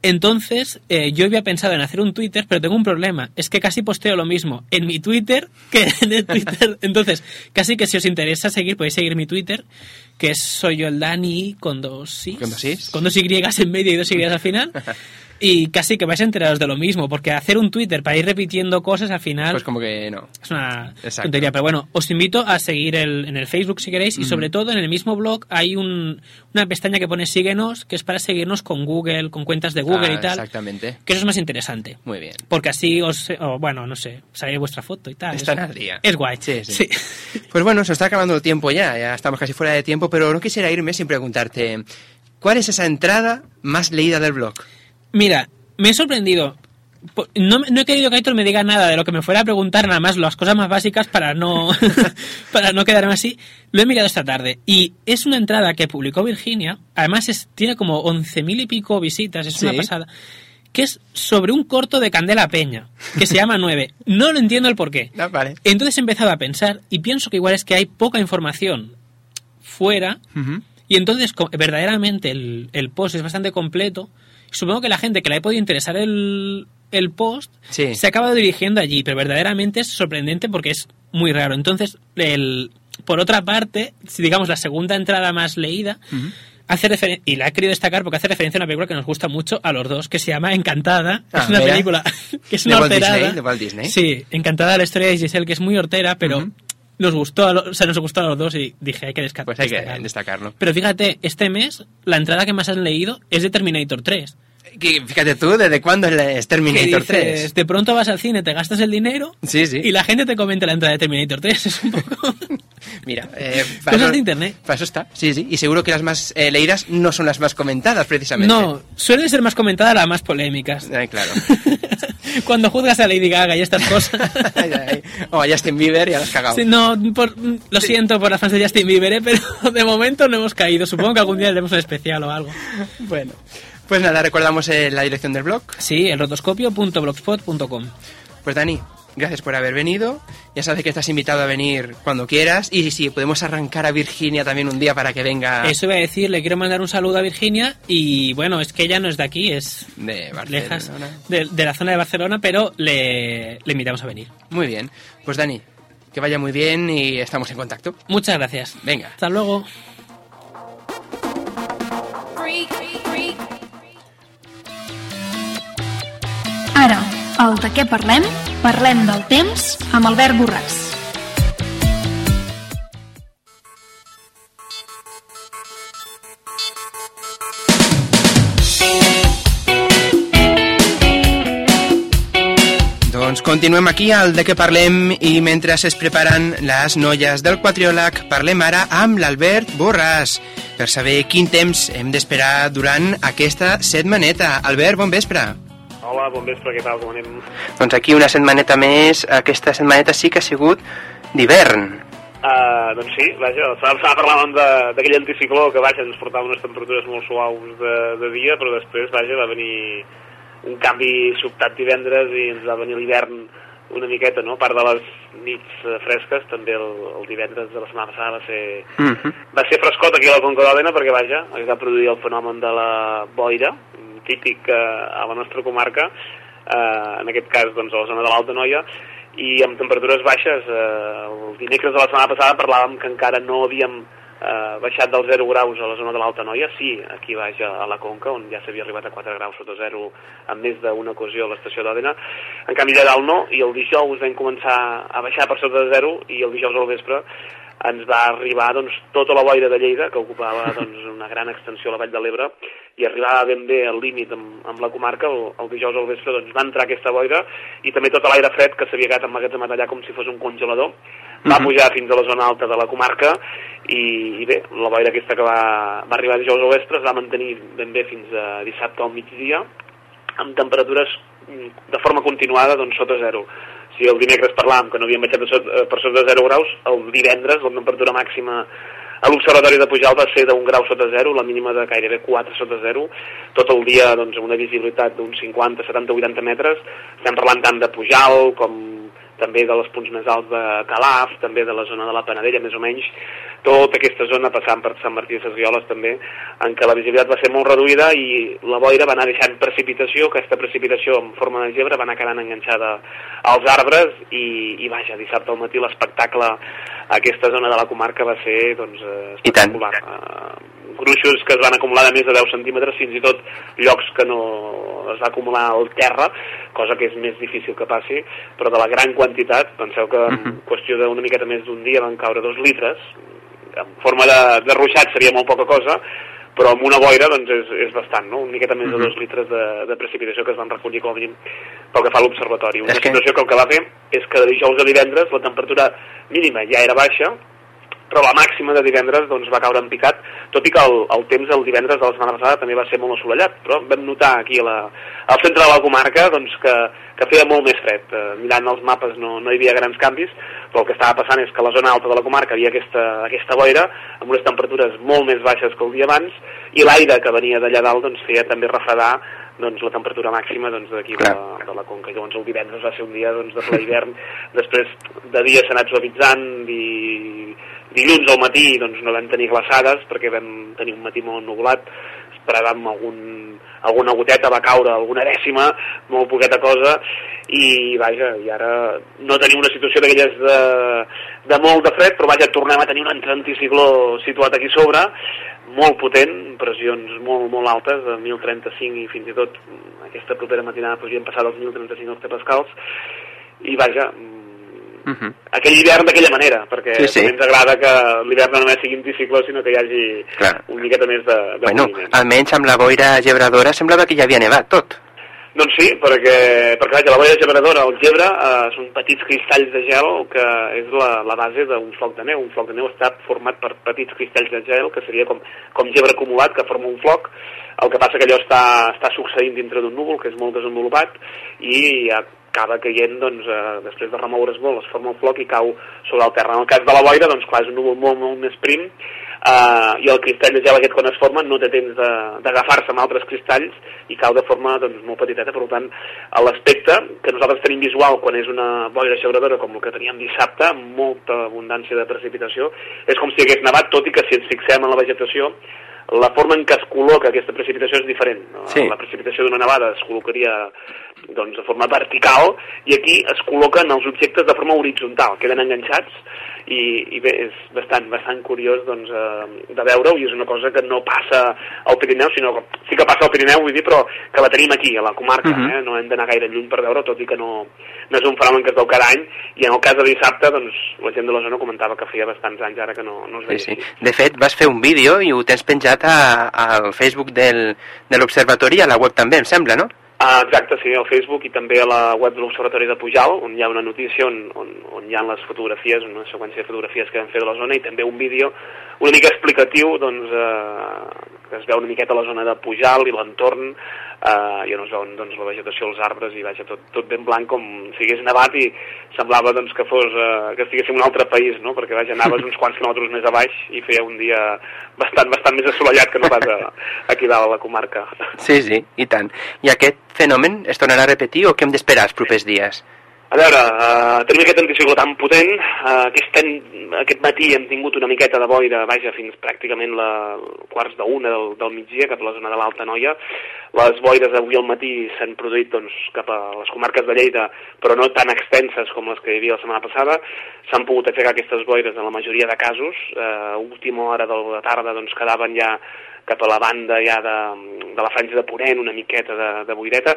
Entonces, eh, yo había pensado en hacer un Twitter, pero tengo un problema. Es que casi posteo lo mismo en mi Twitter que en el Twitter. Entonces, casi que si os interesa seguir, podéis seguir mi Twitter, que es soy yo el Dani con dos sí. ¿Con dos is? Con dos Y en medio y dos Y al final. Y casi que vais enterados de lo mismo, porque hacer un Twitter para ir repitiendo cosas al final Pues como que no. es una Exacto. tontería. Pero bueno, os invito a seguir el- en el Facebook si queréis y sobre todo en el mismo blog hay un- una pestaña que pone síguenos, que es para seguirnos con Google, con cuentas de Google Ah, y tal. Exactamente. Que eso es más interesante. Muy bien. Porque así os, o, bueno, no sé, sale vuestra foto y tal. Están Es- al día. Es guay. Sí, sí. Pues bueno, se está acabando el tiempo ya, ya estamos casi fuera de tiempo, pero no quisiera irme sin preguntarte, ¿cuál es esa entrada más leída del blog? Mira, me he sorprendido. No, he querido que Aitor me diga nada de lo que me fuera a preguntar, nada más las cosas más básicas para no, para no quedarme así. Lo he mirado esta tarde y es una entrada que publicó Virginia. Además, es, tiene como 11.000 y pico visitas, es una pasada. Que es sobre un corto de Candela Peña, que se llama 9. No lo entiendo el porqué. Ah, vale. Entonces he empezado a pensar y pienso que igual es que hay poca información fuera y entonces, verdaderamente, el, el post es bastante completo. Supongo que la gente que le ha podido interesar el, el post Sí. se ha acabado dirigiendo allí, pero verdaderamente es sorprendente porque es muy raro. Entonces, el, por otra parte, si digamos la segunda entrada más leída, hace referen- y la he querido destacar porque hace referencia a una película que nos gusta mucho a los dos, que se llama Encantada. Ah, es una mira. película que es De una horterada. Disney, Disney. Sí, Encantada la historia de Giselle, que es muy hortera, pero. Nos gustó, a o sea, nos gustó a los dos y dije, hay que desca- Pues hay que destacarlo. destacarlo. Pero fíjate, este mes la entrada que más han leído es de Terminator 3. Fíjate tú, ¿desde cuándo es Terminator dices, 3? De pronto vas al cine, te gastas el dinero Sí, sí. y la gente te comenta la entrada de Terminator 3. Es un poco... Mira, eh, Cosas de internet. Para eso está, sí, sí. Y seguro que las más eh, leídas no son las más comentadas, precisamente. no, suelen ser más comentadas las más polémicas. Ay, claro. Cuando juzgas a Lady Gaga y estas cosas. O a Justin Bieber, ya lo has cagado. Sí, no, por- lo siento por las fans de Justin Bieber, ¿eh? pero de momento no hemos caído. Supongo que algún día haremos un especial o algo. Bueno, pues nada, recordamos eh, la dirección del blog. Sí, el rotoscopio.blogspot.com. Pues Dani, gracias por haber venido. Ya sabes que estás invitado a venir cuando quieras. Y si podemos arrancar a Virginia también un día para que venga Eso iba a decir, le quiero mandar un saludo a Virginia y bueno, es que ella no es de aquí, es de Barcelona. lejas de, de la zona de Barcelona, pero le, le invitamos a venir. Muy bien. Pues Dani, que vaya muy bien y estamos en contacto. Muchas gracias. Venga. Hasta luego. Ara, el de què parlem? Parlem del temps amb Albert Borràs. Doncs continuem aquí al de què parlem i mentre es preparen les noies del Quatriòleg parlem ara amb l'Albert Borràs per saber quin temps hem d'esperar durant aquesta setmaneta. Albert, bon vespre. Hola, bon vespre, què tal, com anem? Doncs aquí una setmaneta més, aquesta setmaneta sí que ha sigut d'hivern. Uh, doncs sí, vaja, de- d'aquell anticicló que, vaja, ens portava unes temperatures molt suaus de, de dia, però després, vaja, va venir un canvi sobtat divendres i ens va venir l'hivern una miqueta, no? A part de les nits eh, fresques, també el, el divendres de la setmana passada va ser, Mm -hmm. va ser frescot aquí a la Conca d'Òdena perquè, vaja, es va produir el fenomen de la boira, típic eh, a la nostra comarca, eh, en aquest cas doncs, a la zona de l'Alta Noia, i amb temperatures baixes. Eh, el dimecres de la setmana passada parlàvem que encara no havíem eh, baixat dels 0 graus a la zona de l'Alta Noia, sí, aquí baix a, la Conca, on ja s'havia arribat a 4 graus sota 0 amb més d'una ocasió a l'estació d'Òdena. En canvi, allà dalt no, i el dijous vam començar a baixar per sota de 0, i el dijous al vespre ens va arribar doncs, tota la boira de Lleida, que ocupava doncs, una gran extensió a la Vall de l'Ebre, i arribava ben bé al límit amb, amb la comarca, el, el dijous al vespre doncs, va entrar aquesta boira, i també tot l'aire fred que s'havia quedat emmagatzemat allà com si fos un congelador, va Mhm. pujar fins a la zona alta de la comarca, i, i bé, la boira aquesta que va, va arribar dijous al vespre es va mantenir ben bé fins a dissabte al migdia, amb temperatures mm, de forma continuada doncs, sota zero. Si el dimecres parlàvem que no havíem baixat eh, per sota de 0 graus, el divendres la temperatura màxima a l'Observatori de Pujal va ser d'un grau sota zero, la mínima de gairebé 4 sota zero, tot el dia doncs, amb una visibilitat d'uns 50, 70, 80 metres. Estem parlant tant de Pujal com també de les punts més alts de Calaf, també de la zona de la Panadella, més o menys, tota aquesta zona passant per Sant Martí de Sesguioles també, en què la visibilitat va ser molt reduïda i la boira va anar deixant precipitació, aquesta precipitació en forma de gebre va anar quedant enganxada als arbres i, i vaja, dissabte al matí l'espectacle a aquesta zona de la comarca va ser doncs, eh, I tant. espectacular. Uh, gruixos que es van acumular de més de 10 centímetres, fins i tot llocs que no es va acumular al terra, cosa que és més difícil que passi, però de la gran quantitat, penseu que en qüestió d'una miqueta més d'un dia van caure dos litres, en forma de, de ruixat seria molt poca cosa, però amb una boira doncs és, és bastant, no? Una miqueta més de dos litres de, de precipitació que es van recollir com a mínim pel que fa a l'observatori. Una És que- situació que el que va fer és que de dijous a divendres la temperatura mínima ja era baixa, però la màxima de divendres doncs, va caure en picat, tot i que el, el temps el divendres de la setmana passada també va ser molt assolellat, però vam notar aquí a la, al centre de la comarca doncs, que, que feia molt més fred. Eh, mirant els mapes no, no hi havia grans canvis, però el que estava passant és que a la zona alta de la comarca havia aquesta, aquesta boira amb unes temperatures molt més baixes que el dia abans i l'aire que venia d'allà dalt doncs, feia també refredar doncs, la temperatura màxima doncs, d'aquí de, de la Conca. Llavors el divendres va ser un dia doncs, de ple hivern, després de dia s'ha anat suavitzant. I dilluns al matí doncs, no vam tenir glaçades perquè vam tenir un matí molt nublat, esperàvem algun, alguna goteta, va caure alguna dècima, molt poqueta cosa, i vaja, i ara no tenim una situació d'aquelles de, de molt de fred, però vaja, tornem a tenir un anticicló situat aquí sobre, molt potent, pressions molt, molt altes, de 1.035 i fins i tot aquesta propera matinada podríem passar dels 1.035 hectopascals, i vaja, mm, Mhm. aquell hivern d'aquella manera, perquè Sí, sí. també ens agrada que l'hivern no només sigui anticicló, sinó que hi hagi Clar. una miqueta més de, de Bueno, moviment. almenys amb la boira gebradora semblava que ja havia nevat tot. Doncs sí, perquè, perquè vaja, la boia gebradora, el gebre, eh, són petits cristalls de gel que és la, la base d'un floc de neu. Un floc de neu està format per petits cristalls de gel, que seria com, com gebre acumulat, que forma un floc. El que passa que allò està, està succeint dintre d'un núvol, que és molt desenvolupat, i acaba caient, doncs, eh, després de remoure's molt, es forma un floc i cau sobre el terra. En el cas de la boira, doncs, clar, és un núvol molt, molt més prim, eh, i el cristall de gel aquest quan es forma no té temps d'agafar-se amb altres cristalls i cau de forma doncs, molt petiteta, per tant l'aspecte que nosaltres tenim visual quan és una boira xeuradora com el que teníem dissabte, amb molta abundància de precipitació, és com si hagués nevat, tot i que si ens fixem en la vegetació la forma en què es col·loca aquesta precipitació és diferent. No? Sí. La precipitació d'una nevada es col·locaria doncs, de forma vertical i aquí es col·loquen els objectes de forma horitzontal, queden enganxats i, i bé, és bastant, bastant curiós doncs, eh, de veure-ho i és una cosa que no passa al Pirineu, sinó que sí que passa al Pirineu, vull dir, però que la tenim aquí, a la comarca, Mhm. eh? no hem d'anar gaire lluny per veure tot i que no, no és un fenomen que es veu cada any i en el cas de dissabte, doncs, la gent de la zona comentava que feia bastants anys ara que no, no es Sí, veia sí. així. De fet, vas fer un vídeo i ho tens penjat a, al Facebook del, de l'Observatori a la web també, em sembla, no? Ah, exacte, sí, al Facebook i també a la web de l'Observatori de Pujal, on hi ha una notícia on, on, on hi ha les fotografies, una seqüència de fotografies que vam fer de la zona i també un vídeo una mica explicatiu, doncs, eh, es veu una miqueta la zona de Pujal i l'entorn, eh, i on es veuen doncs, la vegetació, els arbres i vaja, tot, tot ben blanc com si hagués nevat i semblava doncs, que fos eh, que estiguéssim en un altre país, no? perquè vaja, anaves uns quants quilòmetres més a baix i feia un dia bastant, bastant més assolellat que no pas a, aquí dalt a la comarca. Sí, sí, i tant. I aquest fenomen es tornarà a repetir o què hem d'esperar els propers dies? A veure, uh, tenim aquest anticicló tan potent, uh, aquest, any, aquest matí hem tingut una miqueta de boira, vaja, fins pràcticament la quarts d'una del, del migdia, cap a la zona de l'Alta Noia. les boires avui al matí s'han produït doncs, cap a les comarques de Lleida, però no tan extenses com les que hi havia la setmana passada. S'han pogut aixecar aquestes boires en la majoria de casos. Eh, a última hora de la tarda doncs, quedaven ja cap a la banda ja de, de la franja de Ponent, una miqueta de, de boireta,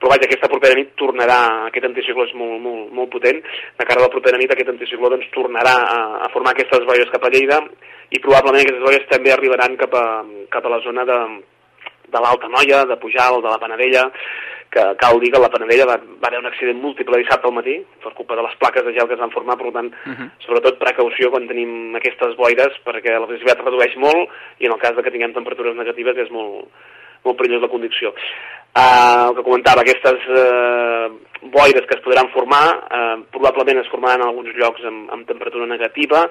però vaja, aquesta propera nit tornarà, aquest anticicló és molt, molt, molt potent, de cara a la propera nit aquest anticicló doncs, tornarà a, a formar aquestes boires cap a Lleida i probablement aquestes boires també arribaran cap a, cap a la zona de, de l'Alta Noia, de Pujal, de la Panadella, que cal dir que la Panadella va, va haver un accident múltiple dissabte al matí per culpa de les plaques de gel que es van formar, per tant, uh -huh. sobretot precaució quan tenim aquestes boires perquè la visibilitat redueix molt i en el cas de que tinguem temperatures negatives és molt, molt perillós la conducció. Uh, el que comentava, aquestes uh, boires que es podran formar, uh, probablement es formaran en alguns llocs amb, amb temperatura negativa.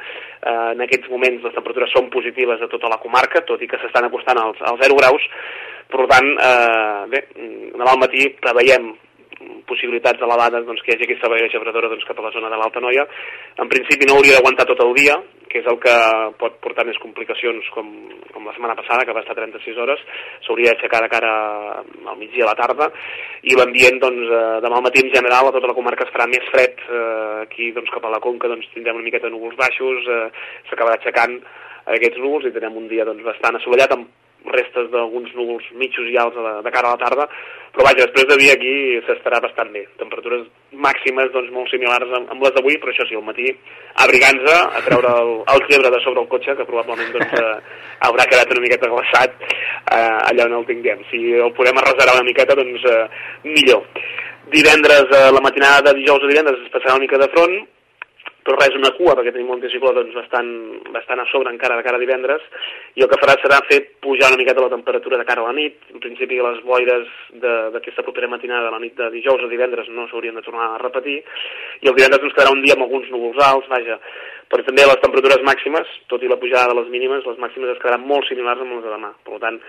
Uh, en aquests moments les temperatures són positives a tota la comarca, tot i que s'estan acostant als, als 0 graus, per tant, eh, bé, demà al matí preveiem possibilitats elevades doncs, que hi hagi aquesta boira gebradora doncs, cap a la zona de l'Alta Noia. En principi no hauria d'aguantar tot el dia, que és el que pot portar més complicacions com, com la setmana passada, que va estar 36 hores, s'hauria d'aixecar de cara al migdia a la tarda, i l'ambient doncs, eh, demà al matí en general a tota la comarca es farà més fred, eh, aquí doncs, cap a la Conca doncs, tindrem una miqueta de núvols baixos, eh, s'acabarà aixecant aquests núvols i tindrem un dia doncs, bastant assolellat amb restes d'alguns núvols mitjos i alts de, cara a la tarda, però vaja, després de dia aquí s'estarà bastant bé. Temperatures màximes doncs, molt similars amb, amb les d'avui, però això sí, al matí abrigant-se, a treure el, el gebre de sobre el cotxe, que probablement doncs, eh, haurà quedat una miqueta glaçat eh, allà on el tinguem. Si el podem arrasar una miqueta, doncs eh, millor. Divendres, eh, la matinada de dijous a divendres es passarà una mica de front, però res, una cua, perquè tenim un anticicló doncs, bastant, bastant a sobre encara de cara a divendres, i el que farà serà fer pujar una miqueta la temperatura de cara a la nit. En principi les boires d'aquesta propera matinada la nit de dijous o divendres no s'haurien de tornar a repetir, i el divendres ens quedarà un dia amb alguns núvols alts, vaja, però també les temperatures màximes, tot i la pujada de les mínimes, les màximes es quedaran molt similars amb les de demà. Per tant,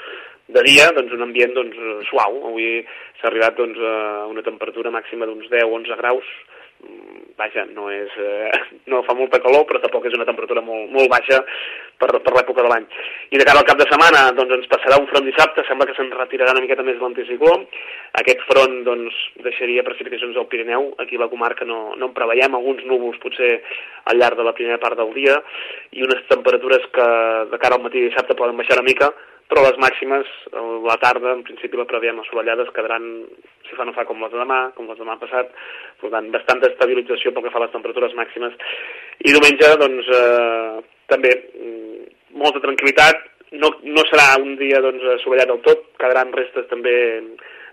de dia, doncs, un ambient doncs, suau. Avui s'ha arribat doncs, a una temperatura màxima d'uns 10-11 graus, vaja, no, és, eh, no fa molta calor, però tampoc és una temperatura molt, molt baixa per, per l'època de l'any. I de cara al cap de setmana, doncs ens passarà un front dissabte, sembla que se'n retirarà una miqueta més l'anticicló. Aquest front, doncs, deixaria precipitacions al Pirineu, aquí la comarca no, no en preveiem, alguns núvols potser al llarg de la primera part del dia, i unes temperatures que de cara al matí dissabte poden baixar una mica, però les màximes, la tarda, en principi la preveiem assolellades, quedaran, si fa no fa, com les de demà, com les de demà passat, per tant, bastanta estabilització pel que fa a les temperatures màximes. I diumenge, doncs, eh, també, mm, molta tranquil·litat, no, no serà un dia doncs, assolellat del tot, quedaran restes també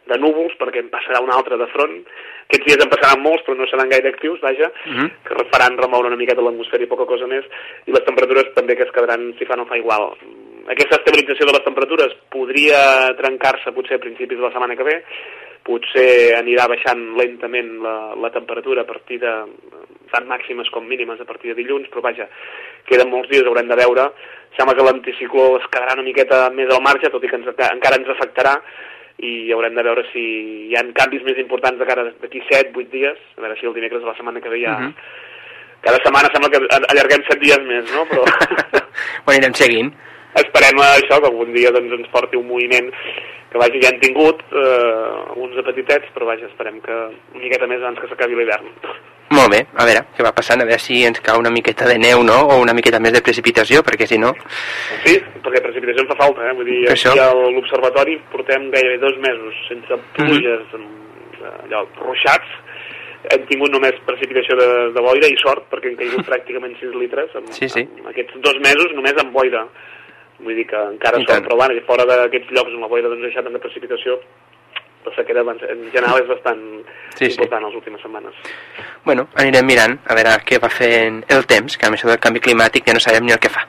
de núvols, perquè en passarà un altre de front. Aquests dies en passaran molts, però no seran gaire actius, vaja, uh -huh. que faran remoure una miqueta l'atmosfera i poca cosa més, i les temperatures també que es quedaran, si fa no fa igual, aquesta estabilització de les temperatures podria trencar-se potser a principis de la setmana que ve, potser anirà baixant lentament la, la temperatura a partir de tant màximes com mínimes a partir de dilluns, però vaja, queden molts dies, haurem de veure. Sembla que l'anticicló es quedarà una miqueta més al marge, tot i que ens, encara ens afectarà, i haurem de veure si hi ha canvis més importants de cara d'aquí 7-8 dies, a veure si el dimecres de la setmana que ve ja... Uh -huh. Cada setmana sembla que allarguem 7 dies més, no? Però... Ho anirem seguint esperem això, que algun dia doncs, ens porti un moviment que vaja, ja han tingut eh, uns apetitets, però vaja, esperem que una miqueta més abans que s'acabi l'hivern. Molt bé, a veure què va passant, a veure si ens cau una miqueta de neu, no?, o una miqueta més de precipitació, perquè si no... Sí, perquè precipitació en fa falta, eh? Vull dir, aquí a l'observatori portem gairebé dos mesos sense pluges, mm -hmm. allò, ruixats, hem tingut només precipitació de, de boira i sort, perquè han caigut pràcticament 6 litres en, sí, sí. en aquests dos mesos només amb boira vull dir que encara són, però bueno, fora d'aquests llocs on la boira doncs, deixat de precipitació la sequera en general és bastant sí, important sí. les últimes setmanes. Bueno, anirem mirant a veure què va fent el temps, que amb això del canvi climàtic ja no sabem ni el que fa.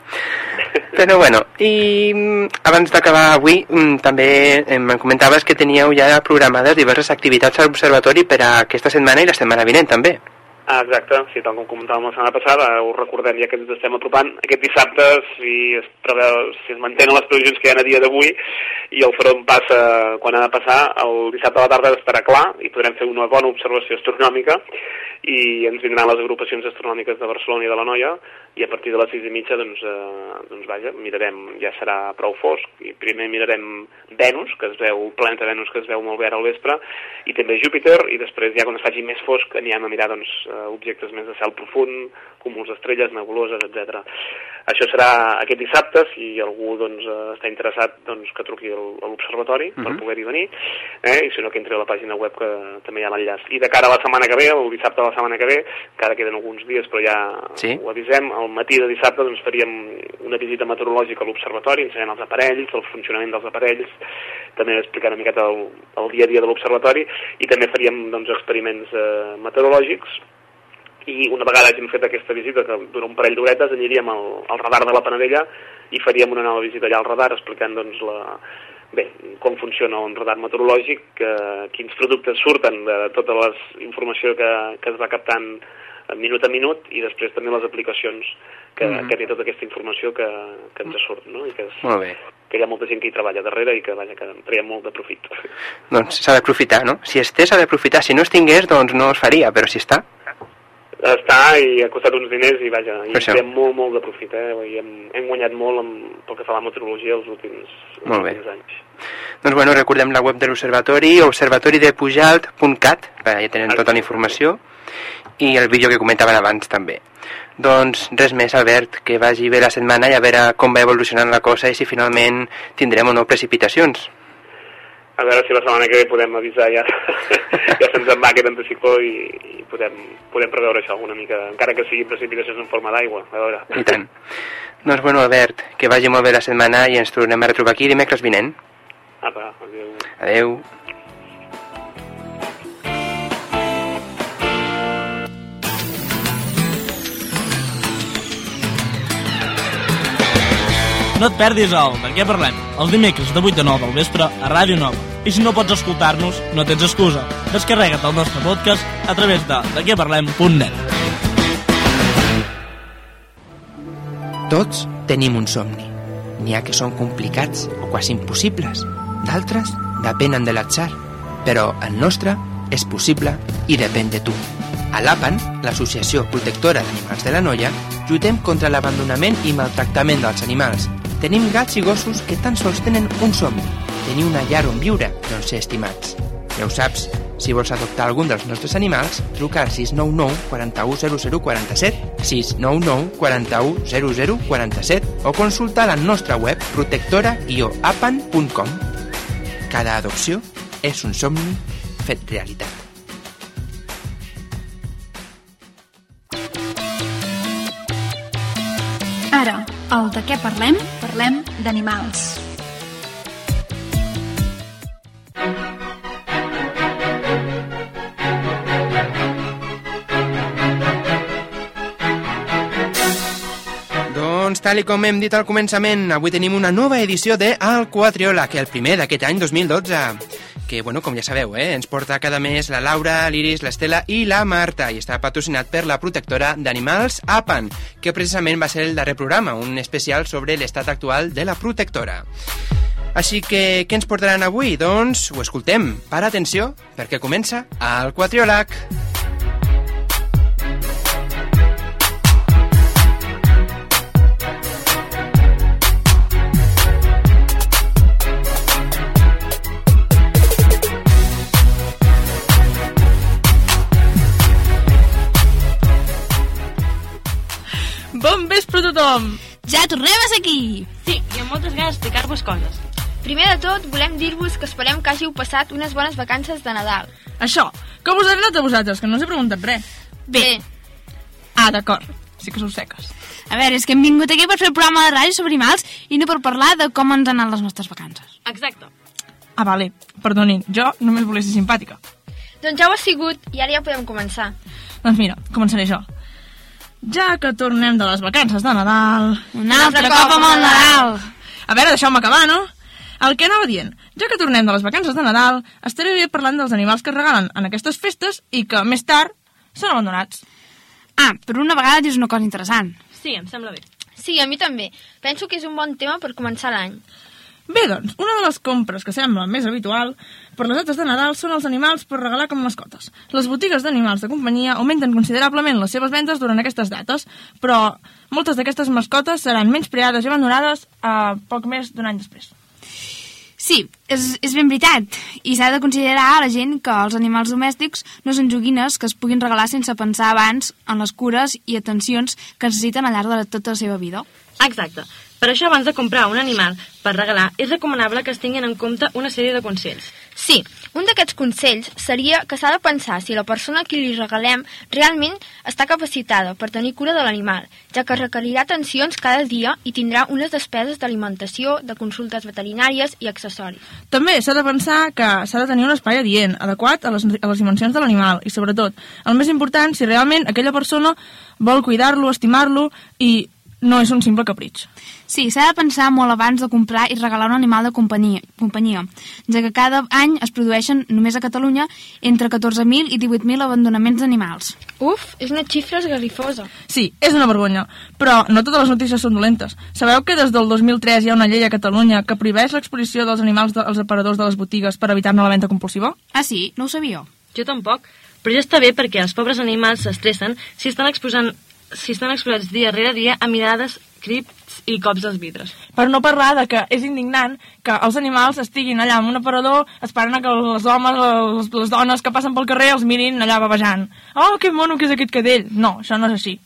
Però bueno, i mm, abans d'acabar avui mm, també em comentaves que teníeu ja programades diverses activitats a l'observatori per a aquesta setmana i la setmana vinent també. Ah, exacte, sí, tal com comentàvem la setmana passada, ho recordem ja que ens estem apropant. Aquest dissabte, si es, preveu, si es mantenen les previsions que hi ha a dia d'avui i el front passa quan ha de passar, el dissabte a la tarda estarà clar i podrem fer una bona observació astronòmica i ens vindran les agrupacions astronòmiques de Barcelona i de la Noia i a partir de les sis i mitja doncs, eh, doncs vaja, mirarem, ja serà prou fosc. I primer mirarem Venus, que es veu, planeta Venus que es veu molt bé ara al vespre i també Júpiter i després ja quan es faci més fosc anirem a mirar doncs, eh, objectes més de cel profund, cúmuls d'estrelles, nebuloses, etc. Això serà aquest dissabte, si algú doncs, està interessat doncs, que truqui a l'observatori per Mhm. poder-hi venir eh? i si no que entri a la pàgina web que també hi ha l'enllaç. I de cara a la setmana que ve, el dissabte de la setmana que ve, encara queden alguns dies però ja Sí. ho avisem, al matí de dissabte doncs, faríem una visita meteorològica a l'observatori, ensenyant els aparells, el funcionament dels aparells, també explicant una miqueta el, el dia a dia de l'observatori i també faríem doncs, experiments eh, meteorològics i una vegada hàgim fet aquesta visita, que dura un parell d'horetes, aniríem al, al radar de la Panadella i faríem una nova visita allà al radar explicant doncs, la, bé, com funciona un radar meteorològic, eh, quins productes surten de tota la informació que, que es va captant minut a minut i després també les aplicacions que, Mhm. que té tota aquesta informació que, que ens surt, no? I que, és, Molt bé. que hi ha molta gent que hi treballa darrere i que, vaja, que en traiem molt de profit. Doncs s'ha d'aprofitar, no? Si es té, s'ha d'aprofitar. Si no es tingués, doncs no es faria, però si està... Està i ha costat uns diners i vaja, i Per traiem molt, molt de profit, eh? I hem, hem guanyat molt amb, pel que fa a la meteorologia els últims, els Molt bé. últims anys. Doncs bueno, recordem la web de l'Observatori, observatoridepujalt.cat, ja tenen tota la informació, i el vídeo que comentaven abans també. Doncs res més, Albert, que vagi bé la setmana i a veure com va evolucionant la cosa i si finalment tindrem o no precipitacions. A veure si la setmana que ve podem avisar ja, ja se'ns en va aquest anticicló i, i podem, podem preveure això una mica, encara que sigui precipitacions en forma d'aigua, a veure. I tant. Doncs bueno, Albert, que vagi molt bé la setmana i ens tornem a retrobar aquí dimecres vinent. Apa, adéu. Adeu. No et perdis el De què parlem? Els dimecres de 8 a 9 del vespre a Ràdio Nova. I si no pots escoltar-nos, no tens excusa. Descarrega't el nostre podcast a través de dequeparlem.net. Tots tenim un somni. N'hi ha que són complicats o quasi impossibles. D'altres depenen de l'atzar. Però el nostre és possible i depèn de tu. A l'APAN, l'Associació Protectora d'Animals de la Noia, lluitem contra l'abandonament i maltractament dels animals. Tenim gats i gossos que tan sols tenen un somni, tenir una llar on viure, on ser estimats. Ja ho saps, si vols adoptar algun dels nostres animals, truca al 699 41 00 47, 699 41 00 47 o consulta la nostra web protectora-apan.com. Cada adopció és un somni fet realitat. Ara, el de què parlem? Parlem d'animals. Doncs, tal i com hem dit al començament, avui tenim una nova edició de El Quatriola, que el primer d'aquest any 2012 que, bueno, com ja sabeu, eh, ens porta cada mes la Laura, l'Iris, l'Estela i la Marta, i està patrocinat per la protectora d'animals APAN, que precisament va ser el darrer programa, un especial sobre l'estat actual de la protectora. Així que, què ens portaran avui? Doncs ho escoltem. Para atenció, perquè comença el Quatriolac. Bon vespre a tothom! Ja tornem a ser aquí! Sí, i amb moltes ganes d'explicar-vos coses. Primer de tot, volem dir-vos que esperem que hàgiu passat unes bones vacances de Nadal. Això, com us ha anat a vosaltres, que no us he preguntat res? Bé. Ah, d'acord, sí que sou seques. A veure, és que hem vingut aquí per fer el programa de ràdio sobre animals i no per parlar de com ens han anat les nostres vacances. Exacte. Ah, vale, perdonin, jo només volia ser simpàtica. Doncs ja ho ha sigut i ara ja podem començar. Doncs mira, començaré jo. Ja que tornem de les vacances de Nadal... Un altre cop amb el Nadal! A veure, deixeu-me acabar, no? El que anava dient, ja que tornem de les vacances de Nadal, estaré bé parlant dels animals que es regalen en aquestes festes i que, més tard, són abandonats. Ah, per una vegada dius una cosa interessant. Sí, em sembla bé. Sí, a mi també. Penso que és un bon tema per començar l'any. Bé, doncs, una de les compres que sembla més habitual per les dates de Nadal són els animals per regalar com mascotes. Les botigues d'animals de companyia augmenten considerablement les seves vendes durant aquestes dates, però moltes d'aquestes mascotes seran menys preades i abandonades a poc més d'un any després. Sí, és, és ben veritat. I s'ha de considerar a la gent que els animals domèstics no són joguines que es puguin regalar sense pensar abans en les cures i atencions que necessiten al llarg de tota la seva vida. Exacte. Per això, abans de comprar un animal per regalar, és recomanable que es tinguin en compte una sèrie de consells. Sí, un d'aquests consells seria que s'ha de pensar si la persona a qui li regalem realment està capacitada per tenir cura de l'animal, ja que requerirà atencions cada dia i tindrà unes despeses d'alimentació, de consultes veterinàries i accessoris. També s'ha de pensar que s'ha de tenir un espai adient, adequat a les, a les dimensions de l'animal i, sobretot, el més important, si realment aquella persona vol cuidar-lo, estimar-lo i no és un simple capritx. Sí, s'ha de pensar molt abans de comprar i regalar un animal de companyia, companyia ja que cada any es produeixen, només a Catalunya, entre 14.000 i 18.000 abandonaments d'animals. Uf, és una xifra esgarrifosa. Sí, és una vergonya, però no totes les notícies són dolentes. Sabeu que des del 2003 hi ha una llei a Catalunya que prohibeix l'exposició dels animals als aparadors de les botigues per evitar-ne la venda compulsiva? Ah, sí? No ho sabia. Jo tampoc, però ja està bé perquè els pobres animals s'estressen si estan exposant si estan exposats dia rere dia a mirades, crits i cops dels vidres. Per no parlar de que és indignant que els animals estiguin allà en un aparador esperant a que els homes, les, les dones que passen pel carrer els mirin allà babejant. Oh, que mono que és aquest cadell! No, això no és així.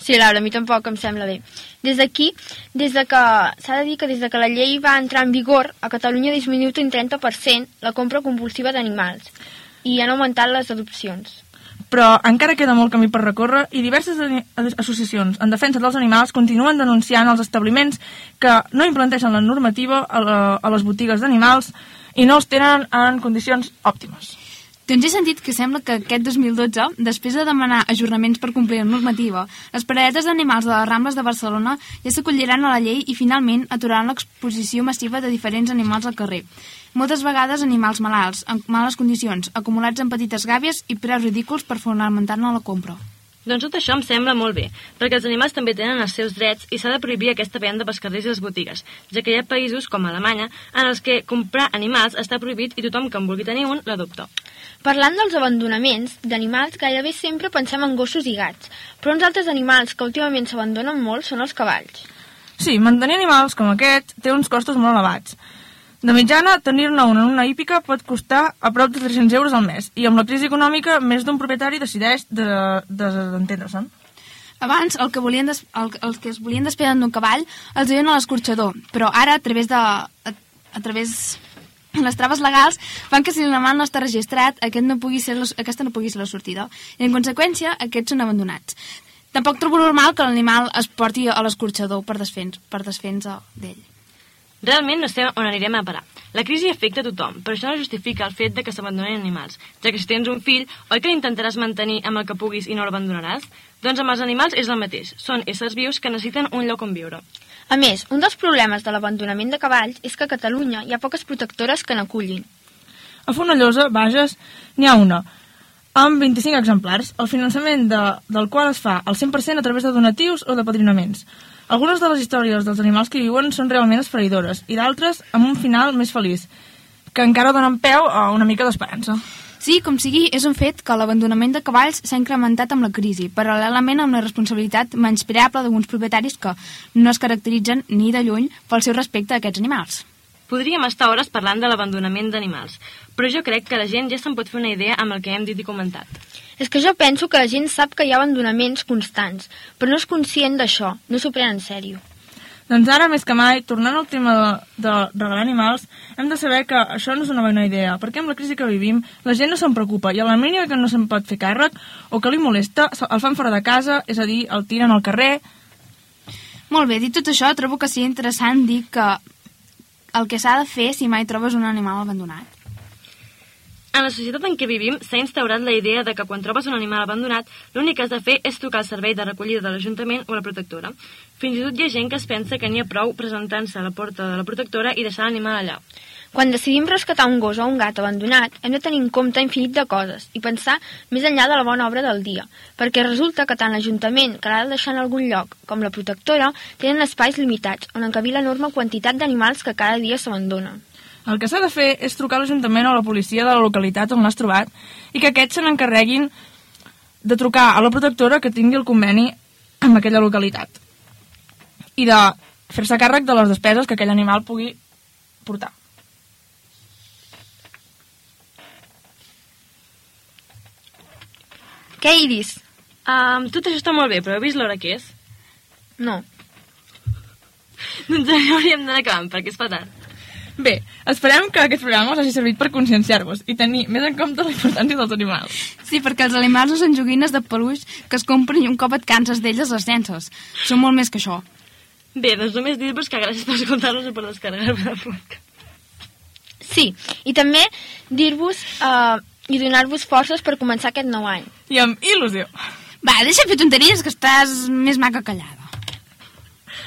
Sí, Laura, a mi tampoc em sembla bé. Des d'aquí, des de que s'ha de dir que des de que la llei va entrar en vigor, a Catalunya ha disminuït un 30% la compra compulsiva d'animals i han augmentat les adopcions però encara queda molt camí per recórrer i diverses associacions en defensa dels animals continuen denunciant els establiments que no implantejen la normativa a, la, a les botigues d'animals i no els tenen en condicions òptimes. Doncs he sentit que sembla que aquest 2012, després de demanar ajornaments per complir la normativa, les paradetes d'animals de les Rambles de Barcelona ja s'acolliran a la llei i finalment aturaran l'exposició massiva de diferents animals al carrer. Moltes vegades animals malalts, en males condicions, acumulats en petites gàbies i preus ridículs per fonamentar-ne la compra. Doncs tot això em sembla molt bé, perquè els animals també tenen els seus drets i s'ha de prohibir aquesta venda pels carrers i les botigues, ja que hi ha països, com Alemanya, en els que comprar animals està prohibit i tothom que en vulgui tenir un l'adopta. Parlant dels abandonaments d'animals, gairebé sempre pensem en gossos i gats, però uns altres animals que últimament s'abandonen molt són els cavalls. Sí, mantenir animals com aquest té uns costos molt elevats. De mitjana, tenir-ne un en una hípica pot costar a prop de 300 euros al mes i amb la crisi econòmica més d'un propietari decideix desentendre-se'n. De, de abans, el que volien des, el, els que es volien despedir d'un cavall els deien a l'escorxador, però ara, a través de... A, a través les traves legals fan que si l'animal no està registrat, aquest no pugui ser, aquesta no pugui ser la sortida. I, en conseqüència, aquests són abandonats. Tampoc trobo normal que l'animal es porti a l'escorxador per desfens, per desfensa d'ell. Realment no sé on anirem a parar. La crisi afecta a tothom, però això no justifica el fet de que s'abandonin animals, ja que si tens un fill, oi que l'intentaràs mantenir amb el que puguis i no l'abandonaràs? Doncs amb els animals és el mateix. Són éssers vius que necessiten un lloc on viure. A més, un dels problemes de l'abandonament de cavalls és que a Catalunya hi ha poques protectores que n'acullin. A Fonollosa, Bages, n'hi ha una, amb 25 exemplars, el finançament de, del qual es fa al 100% a través de donatius o de padrinaments. Algunes de les històries dels animals que viuen són realment esfereïdores i d'altres amb un final més feliç, que encara donen peu a una mica d'esperança. Sí, com sigui, és un fet que l'abandonament de cavalls s'ha incrementat amb la crisi, paral·lelament amb la responsabilitat menyspreable d'alguns propietaris que no es caracteritzen ni de lluny pel seu respecte a aquests animals. Podríem estar hores parlant de l'abandonament d'animals, però jo crec que la gent ja se'n pot fer una idea amb el que hem dit i comentat. És que jo penso que la gent sap que hi ha abandonaments constants, però no és conscient d'això, no s'ho pren en sèrio. Doncs ara, més que mai, tornant al tema de, de regalar animals, hem de saber que això no és una bona idea, perquè amb la crisi que vivim la gent no se'n preocupa i a la mínima que no se'n pot fer càrrec o que li molesta, el fan fora de casa, és a dir, el tiren al carrer... Molt bé, dit tot això, trobo que sigui interessant dir que el que s'ha de fer si mai trobes un animal abandonat. En la societat en què vivim s'ha instaurat la idea de que quan trobes un animal abandonat l'únic que has de fer és trucar al servei de recollida de l'Ajuntament o la protectora. Fins i tot hi ha gent que es pensa que n'hi ha prou presentant-se a la porta de la protectora i deixar l'animal allà. Quan decidim rescatar un gos o un gat abandonat, hem de tenir en compte infinit de coses i pensar més enllà de la bona obra del dia, perquè resulta que tant l'Ajuntament, que l'ha de deixar en algun lloc, com la protectora, tenen espais limitats on encabir l'enorme quantitat d'animals que cada dia s'abandonen. El que s'ha de fer és trucar a l'Ajuntament o a la policia de la localitat on l'has trobat i que aquests se n'encarreguin de trucar a la protectora que tingui el conveni amb aquella localitat i de fer-se càrrec de les despeses que aquell animal pugui portar. Què, Iris? Um, tot això està molt bé, però heu vist l'hora que és? No. doncs ja hauríem d'anar acabant, perquè es fa tard. Bé, esperem que aquest programa us hagi servit per conscienciar-vos i tenir més en compte la importància dels animals. Sí, perquè els animals no són joguines de peluix que es compren i un cop et canses d'elles les llences. Són molt més que això. Bé, doncs només dir-vos que gràcies per escoltar-nos i per descarregar-me la podcast. Sí, i també dir-vos eh, i donar-vos forces per començar aquest nou any. I amb il·lusió. Va, deixa fer tonteries que estàs més maca callada.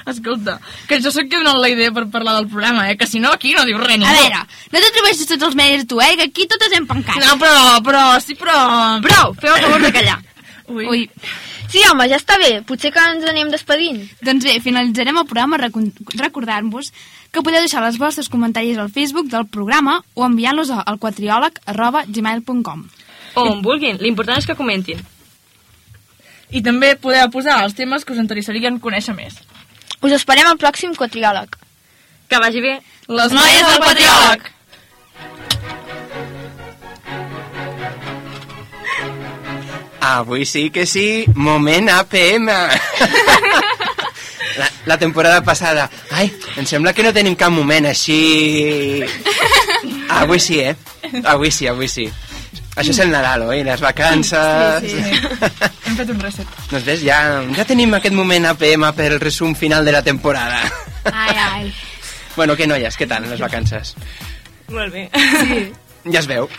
Escolta, que jo sóc qui ha donat la idea per parlar del programa, eh? Que si no, aquí no diu res ningú. A veure, no t'atreveixis tots els mèrits tu, eh? Que aquí totes hem pencat. No, però, però, sí, però... Prou, feu el favor de callar. Ui. Ui. Sí, home, ja està bé. Potser que ens anem despedint. Doncs bé, finalitzarem el programa recordant-vos que podeu deixar els vostres comentaris al Facebook del programa o enviant-los al quatriòleg arroba gmail.com. O on vulguin, l'important és que comentin. I també podeu posar els temes que us interessarien conèixer més. Us esperem al pròxim quatriòleg. Que vagi bé. Les noies del quatriòleg! Avui sí que sí, moment APM. La, la temporada passada. Ai, em sembla que no tenim cap moment així... Avui sí, eh? Avui sí, avui sí. Això és el Nadal, oi? Les vacances... Sí, sí. Hem fet un reset. Doncs ves, ja, ja tenim aquest moment APM per el resum final de la temporada. Ai, ai. Bueno, què noies, què tal les vacances? Molt bé. Sí. Ja es veu.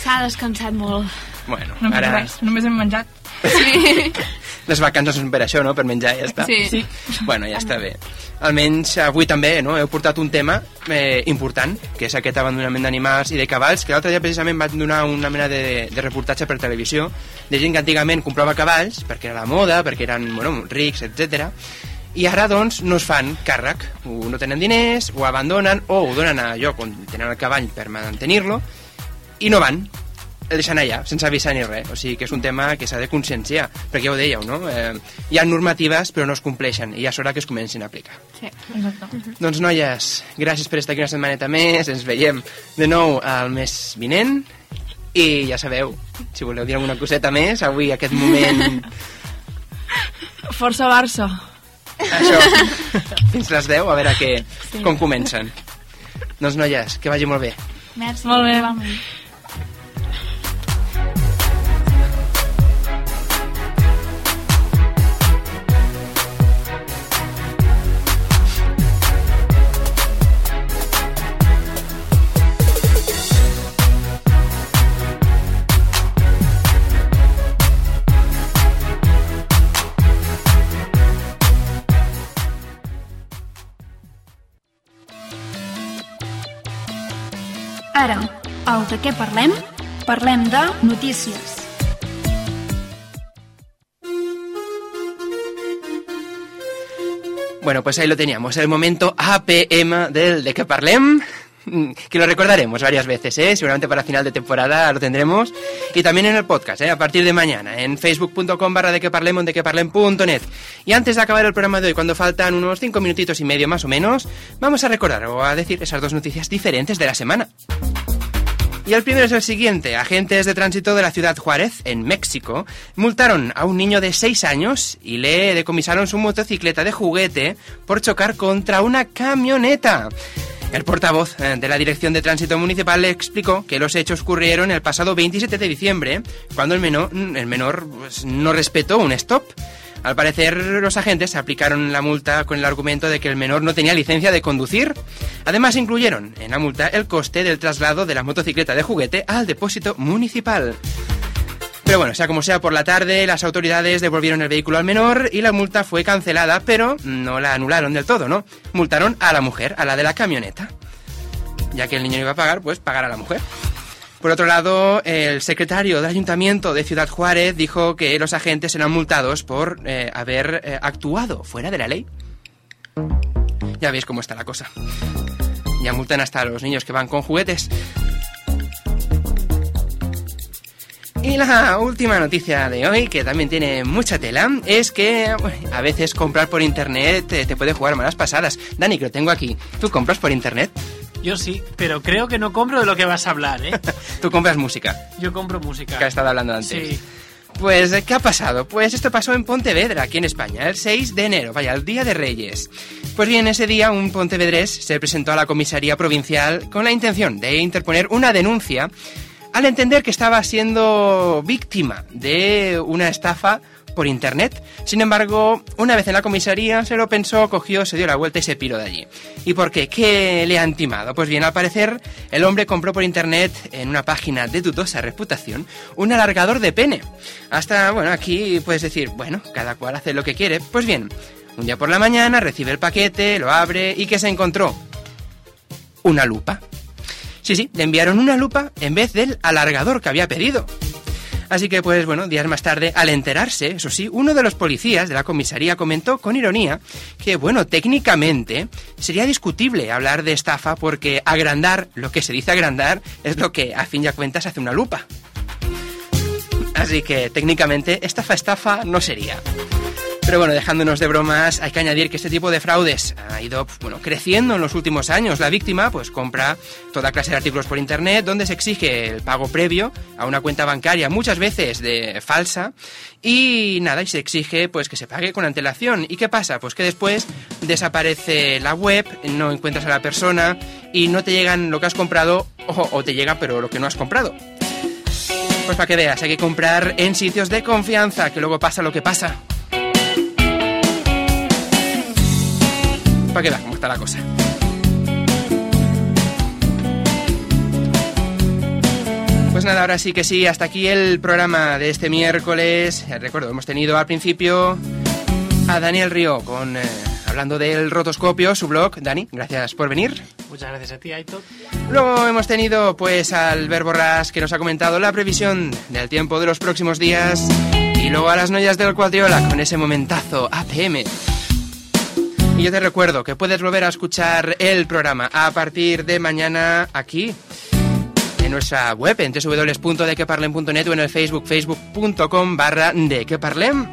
S'ha descansat molt. Bueno, No ara... res, només hem menjat. Sí. Les vacances són per això, no? Per menjar i ja està. Sí. Sí. Bueno, ja està bé. Almenys avui també no? heu portat un tema eh, important, que és aquest abandonament d'animals i de cavalls, que l'altre dia precisament van donar una mena de, de reportatge per televisió de gent que antigament comprava cavalls perquè era la moda, perquè eren bueno, rics, etc. I ara, doncs, no es fan càrrec. O no tenen diners, o abandonen, o ho donen a lloc on tenen el cavall per mantenir-lo, i no van el deixen allà, sense avisar ni res. O sigui que és un tema que s'ha de conscienciar, perquè ja ho dèieu, no? Eh, hi ha normatives però no es compleixen i ja és hora que es comencin a aplicar. Sí. Exacte. Doncs noies, gràcies per estar aquí una setmaneta més, ens veiem de nou al mes vinent i ja sabeu, si voleu dir alguna coseta més, avui aquest moment, Força Barça. això, fins les 10, a veure què, com comencen. Doncs noies, que vagi molt bé. Merci. Molt bé. Igualment. Ara, de què parlem? Parlem de notícies. Bueno, pues ahí lo teníamos, el momento APM del de que parlem, mm, que lo recordaremos varias veces, ¿eh? seguramente para final de temporada lo tendremos, y también en el podcast, ¿eh? a partir de mañana, en facebook.com barra de que parlem o en de que parlem.net. Y antes de acabar el programa de hoy, cuando faltan unos cinco minutitos y medio más o menos, vamos a recordar o a decir esas dos noticias diferentes de la semana. Y el primero es el siguiente. Agentes de tránsito de la ciudad Juárez, en México, multaron a un niño de 6 años y le decomisaron su motocicleta de juguete por chocar contra una camioneta. El portavoz eh, de la Dirección de Tránsito Municipal le explicó que los hechos ocurrieron el pasado 27 de diciembre, cuando el menor, el menor pues, no respetó un stop. Al parecer, los agentes aplicaron la multa con el argumento de que el menor no tenía licencia de conducir. Además, incluyeron en la multa el coste del traslado de la motocicleta de juguete al depósito municipal. Pero bueno, sea como sea, por la tarde las autoridades devolvieron el vehículo al menor y la multa fue cancelada, pero no la anularon del todo, ¿no? Multaron a la mujer, a la de la camioneta. ya que el niño iba a pagar, pues pagar a la mujer. Por otro lado, el secretario del Ayuntamiento de Ciudad Juárez dijo que los agentes eran multados por eh, haber eh, actuado fuera de la ley. Ya veis cómo está la cosa. Ya multan hasta a los niños que van con juguetes. Y la última noticia de hoy, que también tiene mucha tela, es que a veces comprar por internet te, te puede jugar malas pasadas. Dani, que lo tengo aquí. ¿Tú compras por internet? Yo sí, pero creo que no compro de lo que vas a hablar, ¿eh? ¿Tú compras música? Yo compro música. Que ha estado hablando antes. Sí. Pues, ¿qué ha pasado? Pues esto pasó en Pontevedra, aquí en España, el 6 de enero, vaya, el Día de Reyes. Pues bien, ese día un pontevedrés se presentó a la comisaría provincial con la intención de interponer una denuncia al entender que estaba siendo víctima de una estafa por internet. Sin embargo, una vez en la comisaría se lo pensó, cogió, se dio la vuelta y se piró de allí. ¿Y por qué? ¿Qué le han timado? Pues bien, al parecer, el hombre compró por internet, en una página de dudosa reputación, un alargador de pene. Hasta, bueno, aquí puedes decir, bueno, cada cual hace lo que quiere. Pues bien, un día por la mañana recibe el paquete, lo abre y ¿qué se encontró? Una lupa. Sí, sí, le enviaron una lupa en vez del alargador que había pedido. Así que, pues bueno, días más tarde, al enterarse, eso sí, uno de los policías de la comisaría comentó con ironía que, bueno, técnicamente sería discutible hablar de estafa porque agrandar, lo que se dice agrandar, es lo que a fin de cuentas hace una lupa. Así que técnicamente estafa estafa no sería. Pero bueno, dejándonos de bromas, hay que añadir que este tipo de fraudes ha ido bueno, creciendo en los últimos años. La víctima pues compra toda clase de artículos por internet donde se exige el pago previo a una cuenta bancaria, muchas veces de falsa, y nada, y se exige pues que se pague con antelación. ¿Y qué pasa? Pues que después desaparece la web, no encuentras a la persona y no te llegan lo que has comprado o, o te llega pero lo que no has comprado. Pues para que veas, hay que comprar en sitios de confianza, que luego pasa lo que pasa. Para que veas cómo está la cosa. Pues nada, ahora sí que sí, hasta aquí el programa de este miércoles. Eh, Recuerdo, hemos tenido al principio a Daniel Río con eh, hablando del rotoscopio, su blog. Dani, gracias por venir. Muchas gracias a ti, Aitor. Luego hemos tenido pues al Verbo Ras que nos ha comentado la previsión del tiempo de los próximos días. Y luego a las noyas del Cuadriola con ese momentazo APM. Y yo te recuerdo que puedes volver a escuchar el programa a partir de mañana aquí en nuestra web en www.dequeparlem.net o en el Facebook facebook.com barra dequeparlem.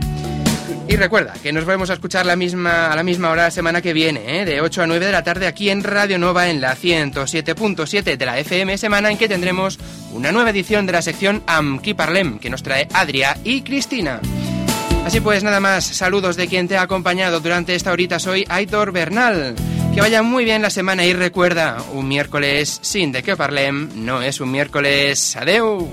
Y recuerda que nos vamos a escuchar la misma, a la misma hora la semana que viene, ¿eh? de 8 a 9 de la tarde aquí en Radio Nova en la 107.7 de la FM, semana en que tendremos una nueva edición de la sección Amki Parlem que nos trae Adria y Cristina. Así pues, nada más, saludos de quien te ha acompañado durante esta horita, soy Aitor Bernal. Que vaya muy bien la semana y recuerda, un miércoles sin de que parlem no es un miércoles. Adeu.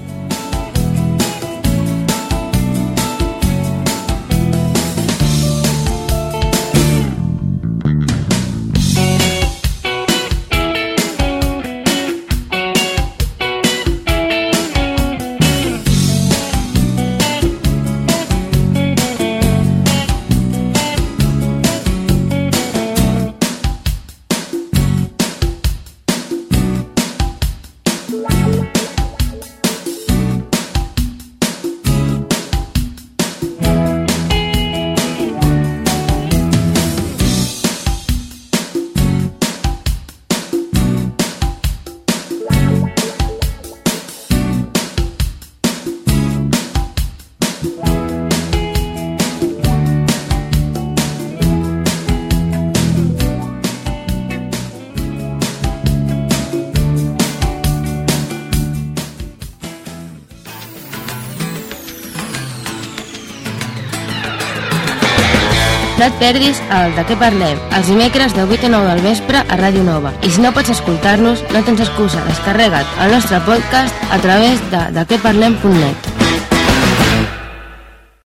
Perdis el De què parlem, els dimecres de 8 a 9 del vespre a Ràdio Nova. I si no pots escoltar-nos, no tens excusa, descarrega't el nostre podcast a través de dequeparlem.net.